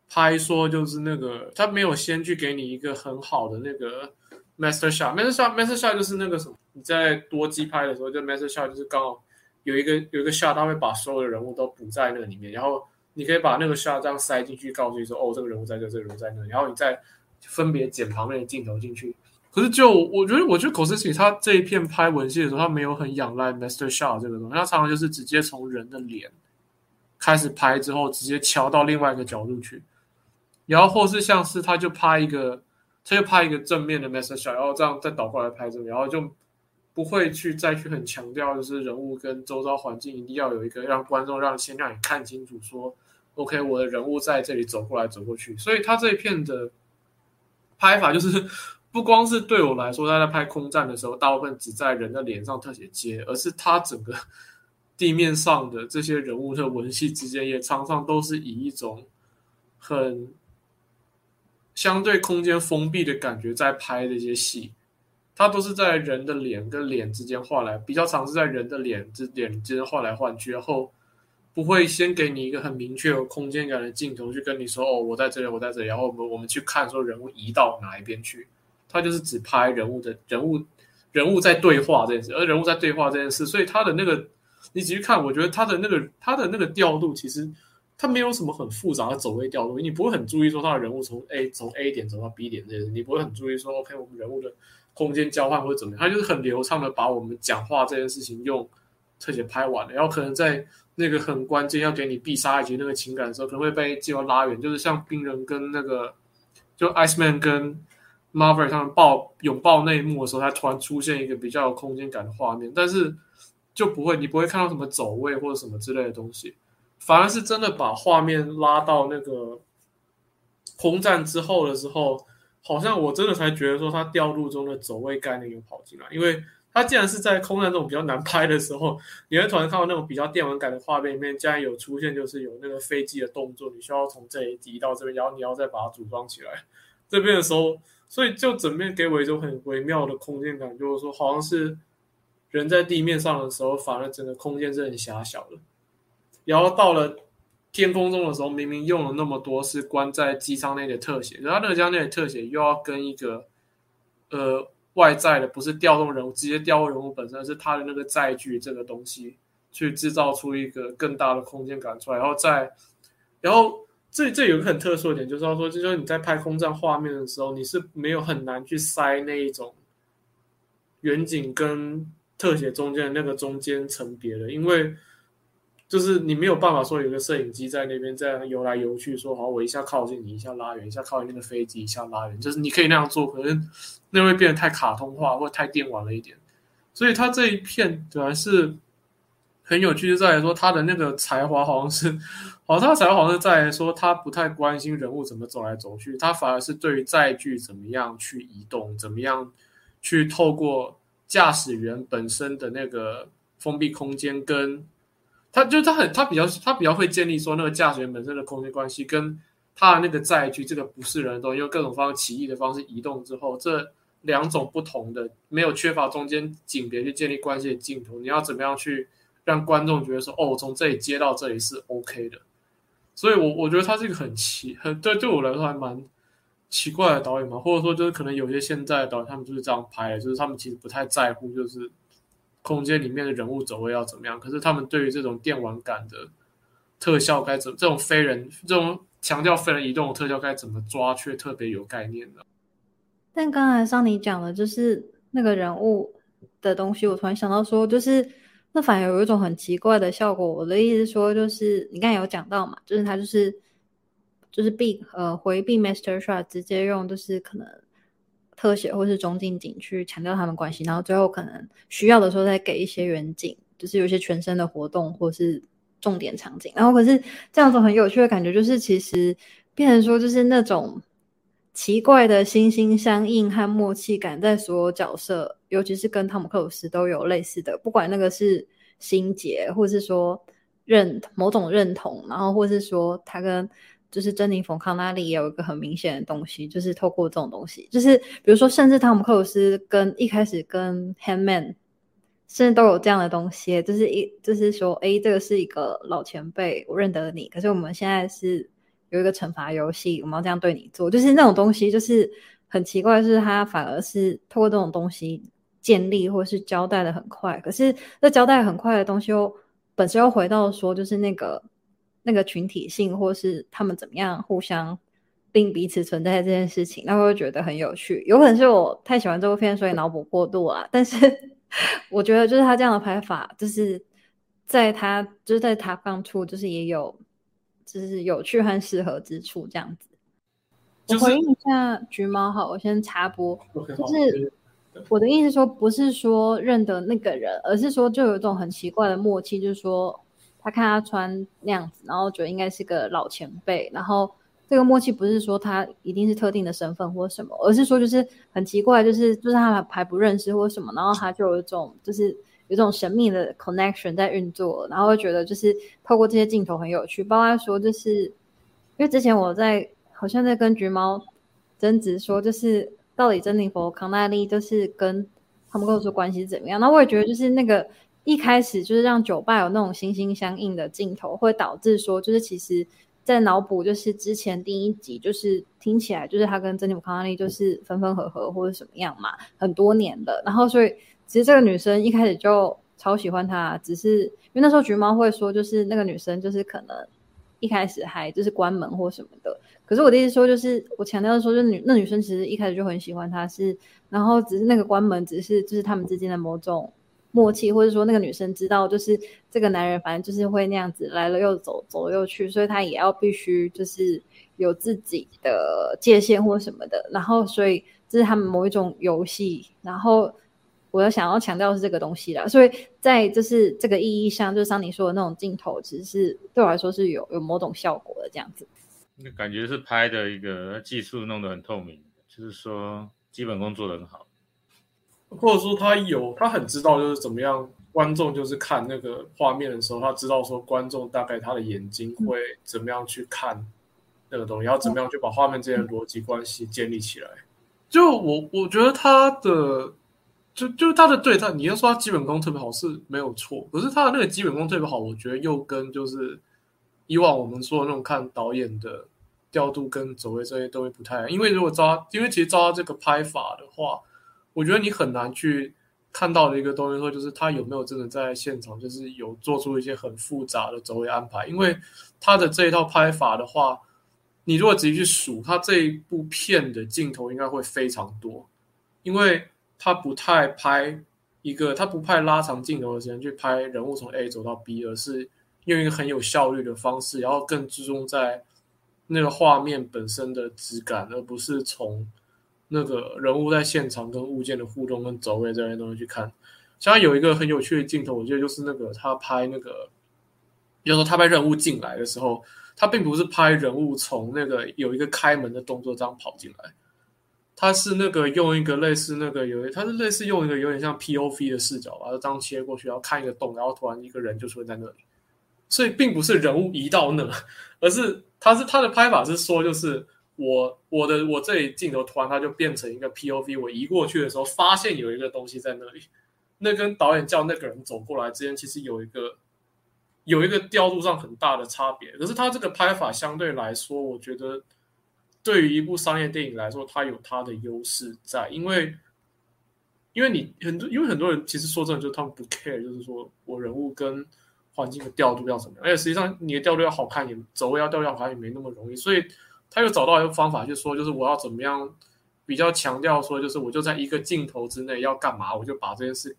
拍说就是那个，他没有先去给你一个很好的那个 master shot，master shot，master shot 就是那个什么，你在多机拍的时候，就 master shot 就是刚好有一个有一个 shot，他会把所有的人物都补在那个里面，然后。你可以把那个 shot 这样塞进去，告诉你说，哦，这个人物在这，这个人物在那，然后你再分别剪旁边的镜头进去。可是就我觉得，我觉得 k o s i s k i 他这一片拍文戏的时候，他没有很仰赖 master shot 这个东西，他常常就是直接从人的脸开始拍，之后直接敲到另外一个角度去，然后或是像是他就拍一个，他就拍一个正面的 message，然后这样再倒过来拍这个，然后就不会去再去很强调，就是人物跟周遭环境一定要有一个让观众让先让你看清楚说。OK，我的人物在这里走过来走过去，所以他这一片的拍法就是 不光是对我来说，他在拍空战的时候，大部分只在人的脸上特写接，而是他整个地面上的这些人物的文戏之间，也常常都是以一种很相对空间封闭的感觉在拍这些戏，它都是在人的脸跟脸之间画来，比较常是在人的脸之脸之间换来换去，然后。不会先给你一个很明确有空间感的镜头去跟你说哦，我在这里，我在这里，然后我们我们去看说人物移到哪一边去。他就是只拍人物的人物，人物在对话这件事，而人物在对话这件事，所以他的那个你仔细看，我觉得他的那个他的那个调度其实他没有什么很复杂的走位调度，你不会很注意说他的人物从 A 从 A 点走到 B 点这些，你不会很注意说 OK 我们人物的空间交换或者怎么样，他就是很流畅的把我们讲话这件事情用特写拍完了，然后可能在。那个很关键，要给你必杀一局那个情感的时候，可能会被镜头拉远，就是像冰人跟那个就 Ice Man 跟 Marvel 他们抱拥抱那一幕的时候，他突然出现一个比较有空间感的画面，但是就不会，你不会看到什么走位或者什么之类的东西，反而是真的把画面拉到那个空战之后的时候，好像我真的才觉得说，他调度中的走位概念有跑进来，因为。它既然是在空战这种比较难拍的时候，你会突然看到那种比较电玩感的画面里面，竟然有出现，就是有那个飞机的动作，你需要从这里移到这边，然后你要再把它组装起来。这边的时候，所以就整面给我一种很微妙的空间感，就是说好像是人在地面上的时候，反而整个空间是很狭小的。然后到了天空中的时候，明明用了那么多是关在机舱内的特写，然后那个机舱内的特写又要跟一个呃。外在的不是调动人物，直接调动人物本身，是他的那个载具这个东西，去制造出一个更大的空间感出来。然后再，然后这这有个很特殊的点，就是说，就是说你在拍空战画面的时候，你是没有很难去塞那一种远景跟特写中间的那个中间层别的，因为。就是你没有办法说有个摄影机在那边这样游来游去，说好我一下靠近你，一下拉远，一下靠近那个飞机，一下拉远，就是你可以那样做，可能那会变得太卡通化或太电玩了一点。所以他这一片主要是很有趣，就在于说他的那个才华好像是，好像他才华好像是在说他不太关心人物怎么走来走去，他反而是对于载具怎么样去移动，怎么样去透过驾驶员本身的那个封闭空间跟。他就他很他比较他比较会建立说那个驾驶员本身的空间关系跟他的那个载具这个不是人都用各种方式奇异的方式移动之后，这两种不同的没有缺乏中间景别去建立关系的镜头，你要怎么样去让观众觉得说哦，从这里接到这里是 OK 的？所以，我我觉得他是一个很奇很对对我来说还蛮奇怪的导演嘛，或者说就是可能有些现在的导演他们就是这样拍的，就是他们其实不太在乎就是。空间里面的人物走位要怎么样？可是他们对于这种电玩感的特效该怎，这种非人这种强调非人移动的特效该怎么抓，却特别有概念的。但刚才像你讲的，就是那个人物的东西，我突然想到说，就是那反而有一种很奇怪的效果。我的意思是说，就是你刚才有讲到嘛，就是他就是就是避呃回避 master shot，直接用就是可能特写或是中近景去强调他们关系，然后最后可能需要的时候再给一些远景，就是有些全身的活动或是重点场景。然后可是这样子很有趣的感觉，就是其实变成说就是那种奇怪的心心相印和默契感，在所有角色，尤其是跟汤姆克鲁斯都有类似的，不管那个是心结，或是说认某种认同，然后或是说他跟。就是珍妮佛康纳利也有一个很明显的东西，就是透过这种东西，就是比如说，甚至汤姆克鲁斯跟一开始跟 Handman，甚至都有这样的东西，就是一就是说，哎，这个是一个老前辈，我认得你，可是我们现在是有一个惩罚游戏，我们要这样对你做，就是那种东西，就是很奇怪，是他反而是透过这种东西建立或是交代的很快，可是这交代很快的东西又本身又回到说，就是那个。那个群体性，或是他们怎么样互相并彼此存在这件事情，那我会觉得很有趣。有可能是我太喜欢这部片，所以脑补过度啊。但是 我觉得，就是他这样的拍法，就是在他就是在他刚出，就是也有就是有趣和适合之处这样子。我回应一下橘猫，好，我先插播，就是我的意思说，不是说认得那个人，而是说就有一种很奇怪的默契，就是说。他看他穿那样子，然后觉得应该是个老前辈，然后这个默契不是说他一定是特定的身份或什么，而是说就是很奇怪，就是就是他还不认识或什么，然后他就有一种就是有一种神秘的 connection 在运作，然后会觉得就是透过这些镜头很有趣。包括说就是因为之前我在好像在跟橘猫争执说，就是到底珍妮佛康纳利就是跟他们跟我说关系怎么样，那我也觉得就是那个。一开始就是让酒吧有那种心心相印的镜头，会导致说，就是其实，在脑补就是之前第一集，就是听起来就是他跟珍妮弗康纳利就是分分合合或者什么样嘛，很多年的。然后所以其实这个女生一开始就超喜欢他，只是因为那时候橘猫会说，就是那个女生就是可能一开始还就是关门或什么的。可是我的意思说，就是我强调说，就女那女生其实一开始就很喜欢他，是然后只是那个关门，只是就是他们之间的某种。默契，或者说那个女生知道，就是这个男人反正就是会那样子来了又走，走了又去，所以他也要必须就是有自己的界限或什么的。然后，所以这是他们某一种游戏。然后，我要想要强调是这个东西啦。所以在就是这个意义上，就是像你说的那种镜头，其实是对我来说是有有某种效果的这样子。那感觉是拍的一个技术弄得很透明，就是说基本功做得很好。或者说他有，他很知道就是怎么样，观众就是看那个画面的时候，他知道说观众大概他的眼睛会怎么样去看那个东西，要怎么样去把画面之间的逻辑关系建立起来。就我我觉得他的，就就他的对他，你要说他基本功特别好是没有错，可是他的那个基本功特别好，我觉得又跟就是以往我们说的那种看导演的调度跟走位这些东西不太一样。因为如果照，因为其实照他这个拍法的话。我觉得你很难去看到的一个东西，说就是他有没有真的在现场，就是有做出一些很复杂的走位安排。因为他的这一套拍法的话，你如果仔细去数，他这一部片的镜头应该会非常多，因为他不太拍一个，他不拍拉长镜头的时间去拍人物从 A 走到 B，而是用一个很有效率的方式，然后更注重在那个画面本身的质感，而不是从。那个人物在现场跟物件的互动跟走位这些东西去看，像有一个很有趣的镜头，我记得就是那个他拍那个，比如说他拍人物进来的时候，他并不是拍人物从那个有一个开门的动作这样跑进来，他是那个用一个类似那个有，他是类似用一个有点像 P O V 的视角把它这样切过去，然后看一个洞，然后突然一个人就出现在那里，所以并不是人物移到那，而是他是他的拍法是说就是。我我的我这里镜头突然它就变成一个 P O V，我移过去的时候发现有一个东西在那里，那跟导演叫那个人走过来之间其实有一个有一个调度上很大的差别。可是他这个拍法相对来说，我觉得对于一部商业电影来说，它有它的优势在，因为因为你很多因为很多人其实说真的，就是他们不 care，就是说我人物跟环境的调度要怎么样，而且实际上你的调度要好看，也走位要调度好看也没那么容易，所以。他又找到一个方法，就说就是我要怎么样比较强调说，就是我就在一个镜头之内要干嘛，我就把这件事，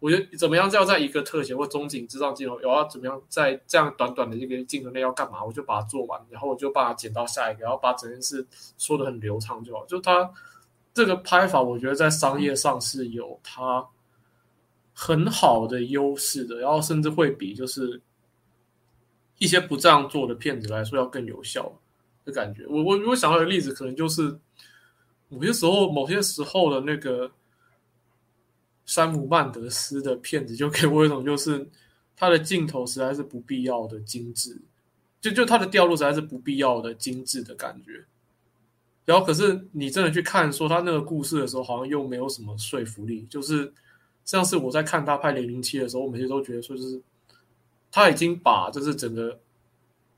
我就怎么样要在一个特写或中景之上镜头，我要怎么样在这样短短的一个镜头内要干嘛，我就把它做完，然后我就把它剪到下一个，然后把整件事说的很流畅就好。就他这个拍法，我觉得在商业上是有它很好的优势的，然后甚至会比就是一些不这样做的片子来说要更有效的感觉。我我如果想到的例子，可能就是某些时候某些时候的那个山姆曼德斯的片子，就给我一种就是他的镜头实在是不必要的精致，就就他的调度实在是不必要的精致的感觉。然后可是你真的去看说他那个故事的时候，好像又没有什么说服力。就是像是我在看他拍零零七的时候，我每次都觉得说，就是他已经把就是整个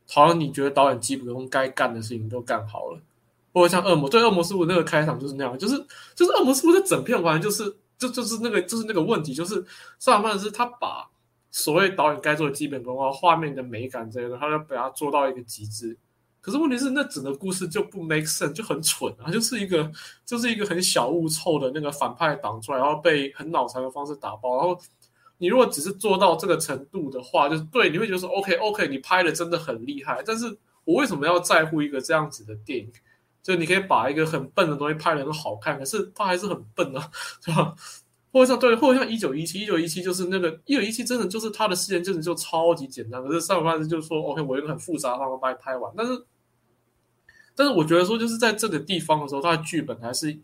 好像你觉得导演基本功该干的事情都干好了。或者像恶魔对恶魔师傅那个开场就是那样，就是就是恶魔师傅的整片完就是就就是那个就是那个问题，就是上半是他把所谓导演该做的基本功啊、画面的美感这些的，他要把它做到一个极致。可是问题是，那整个故事就不 make sense，就很蠢啊，就是一个就是一个很小物臭的那个反派挡出来，然后被很脑残的方式打爆。然后你如果只是做到这个程度的话，就是对，你会觉得说 OK OK，你拍的真的很厉害。但是我为什么要在乎一个这样子的电影？就你可以把一个很笨的东西拍的很好看，可是它还是很笨啊，是吧？或者像对，或者像一九一七，一九一七就是那个一九一七，真的就是他的事件真的就超级简单。可是上半是就是说 OK，我一个很复杂的方法把你拍完，但是。但是我觉得说，就是在这个地方的时候，它的剧本还是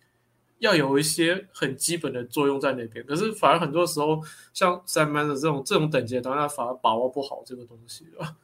要有一些很基本的作用在那边。可是反而很多时候，像三班的这种这种等级当然，反而把握不好这个东西了。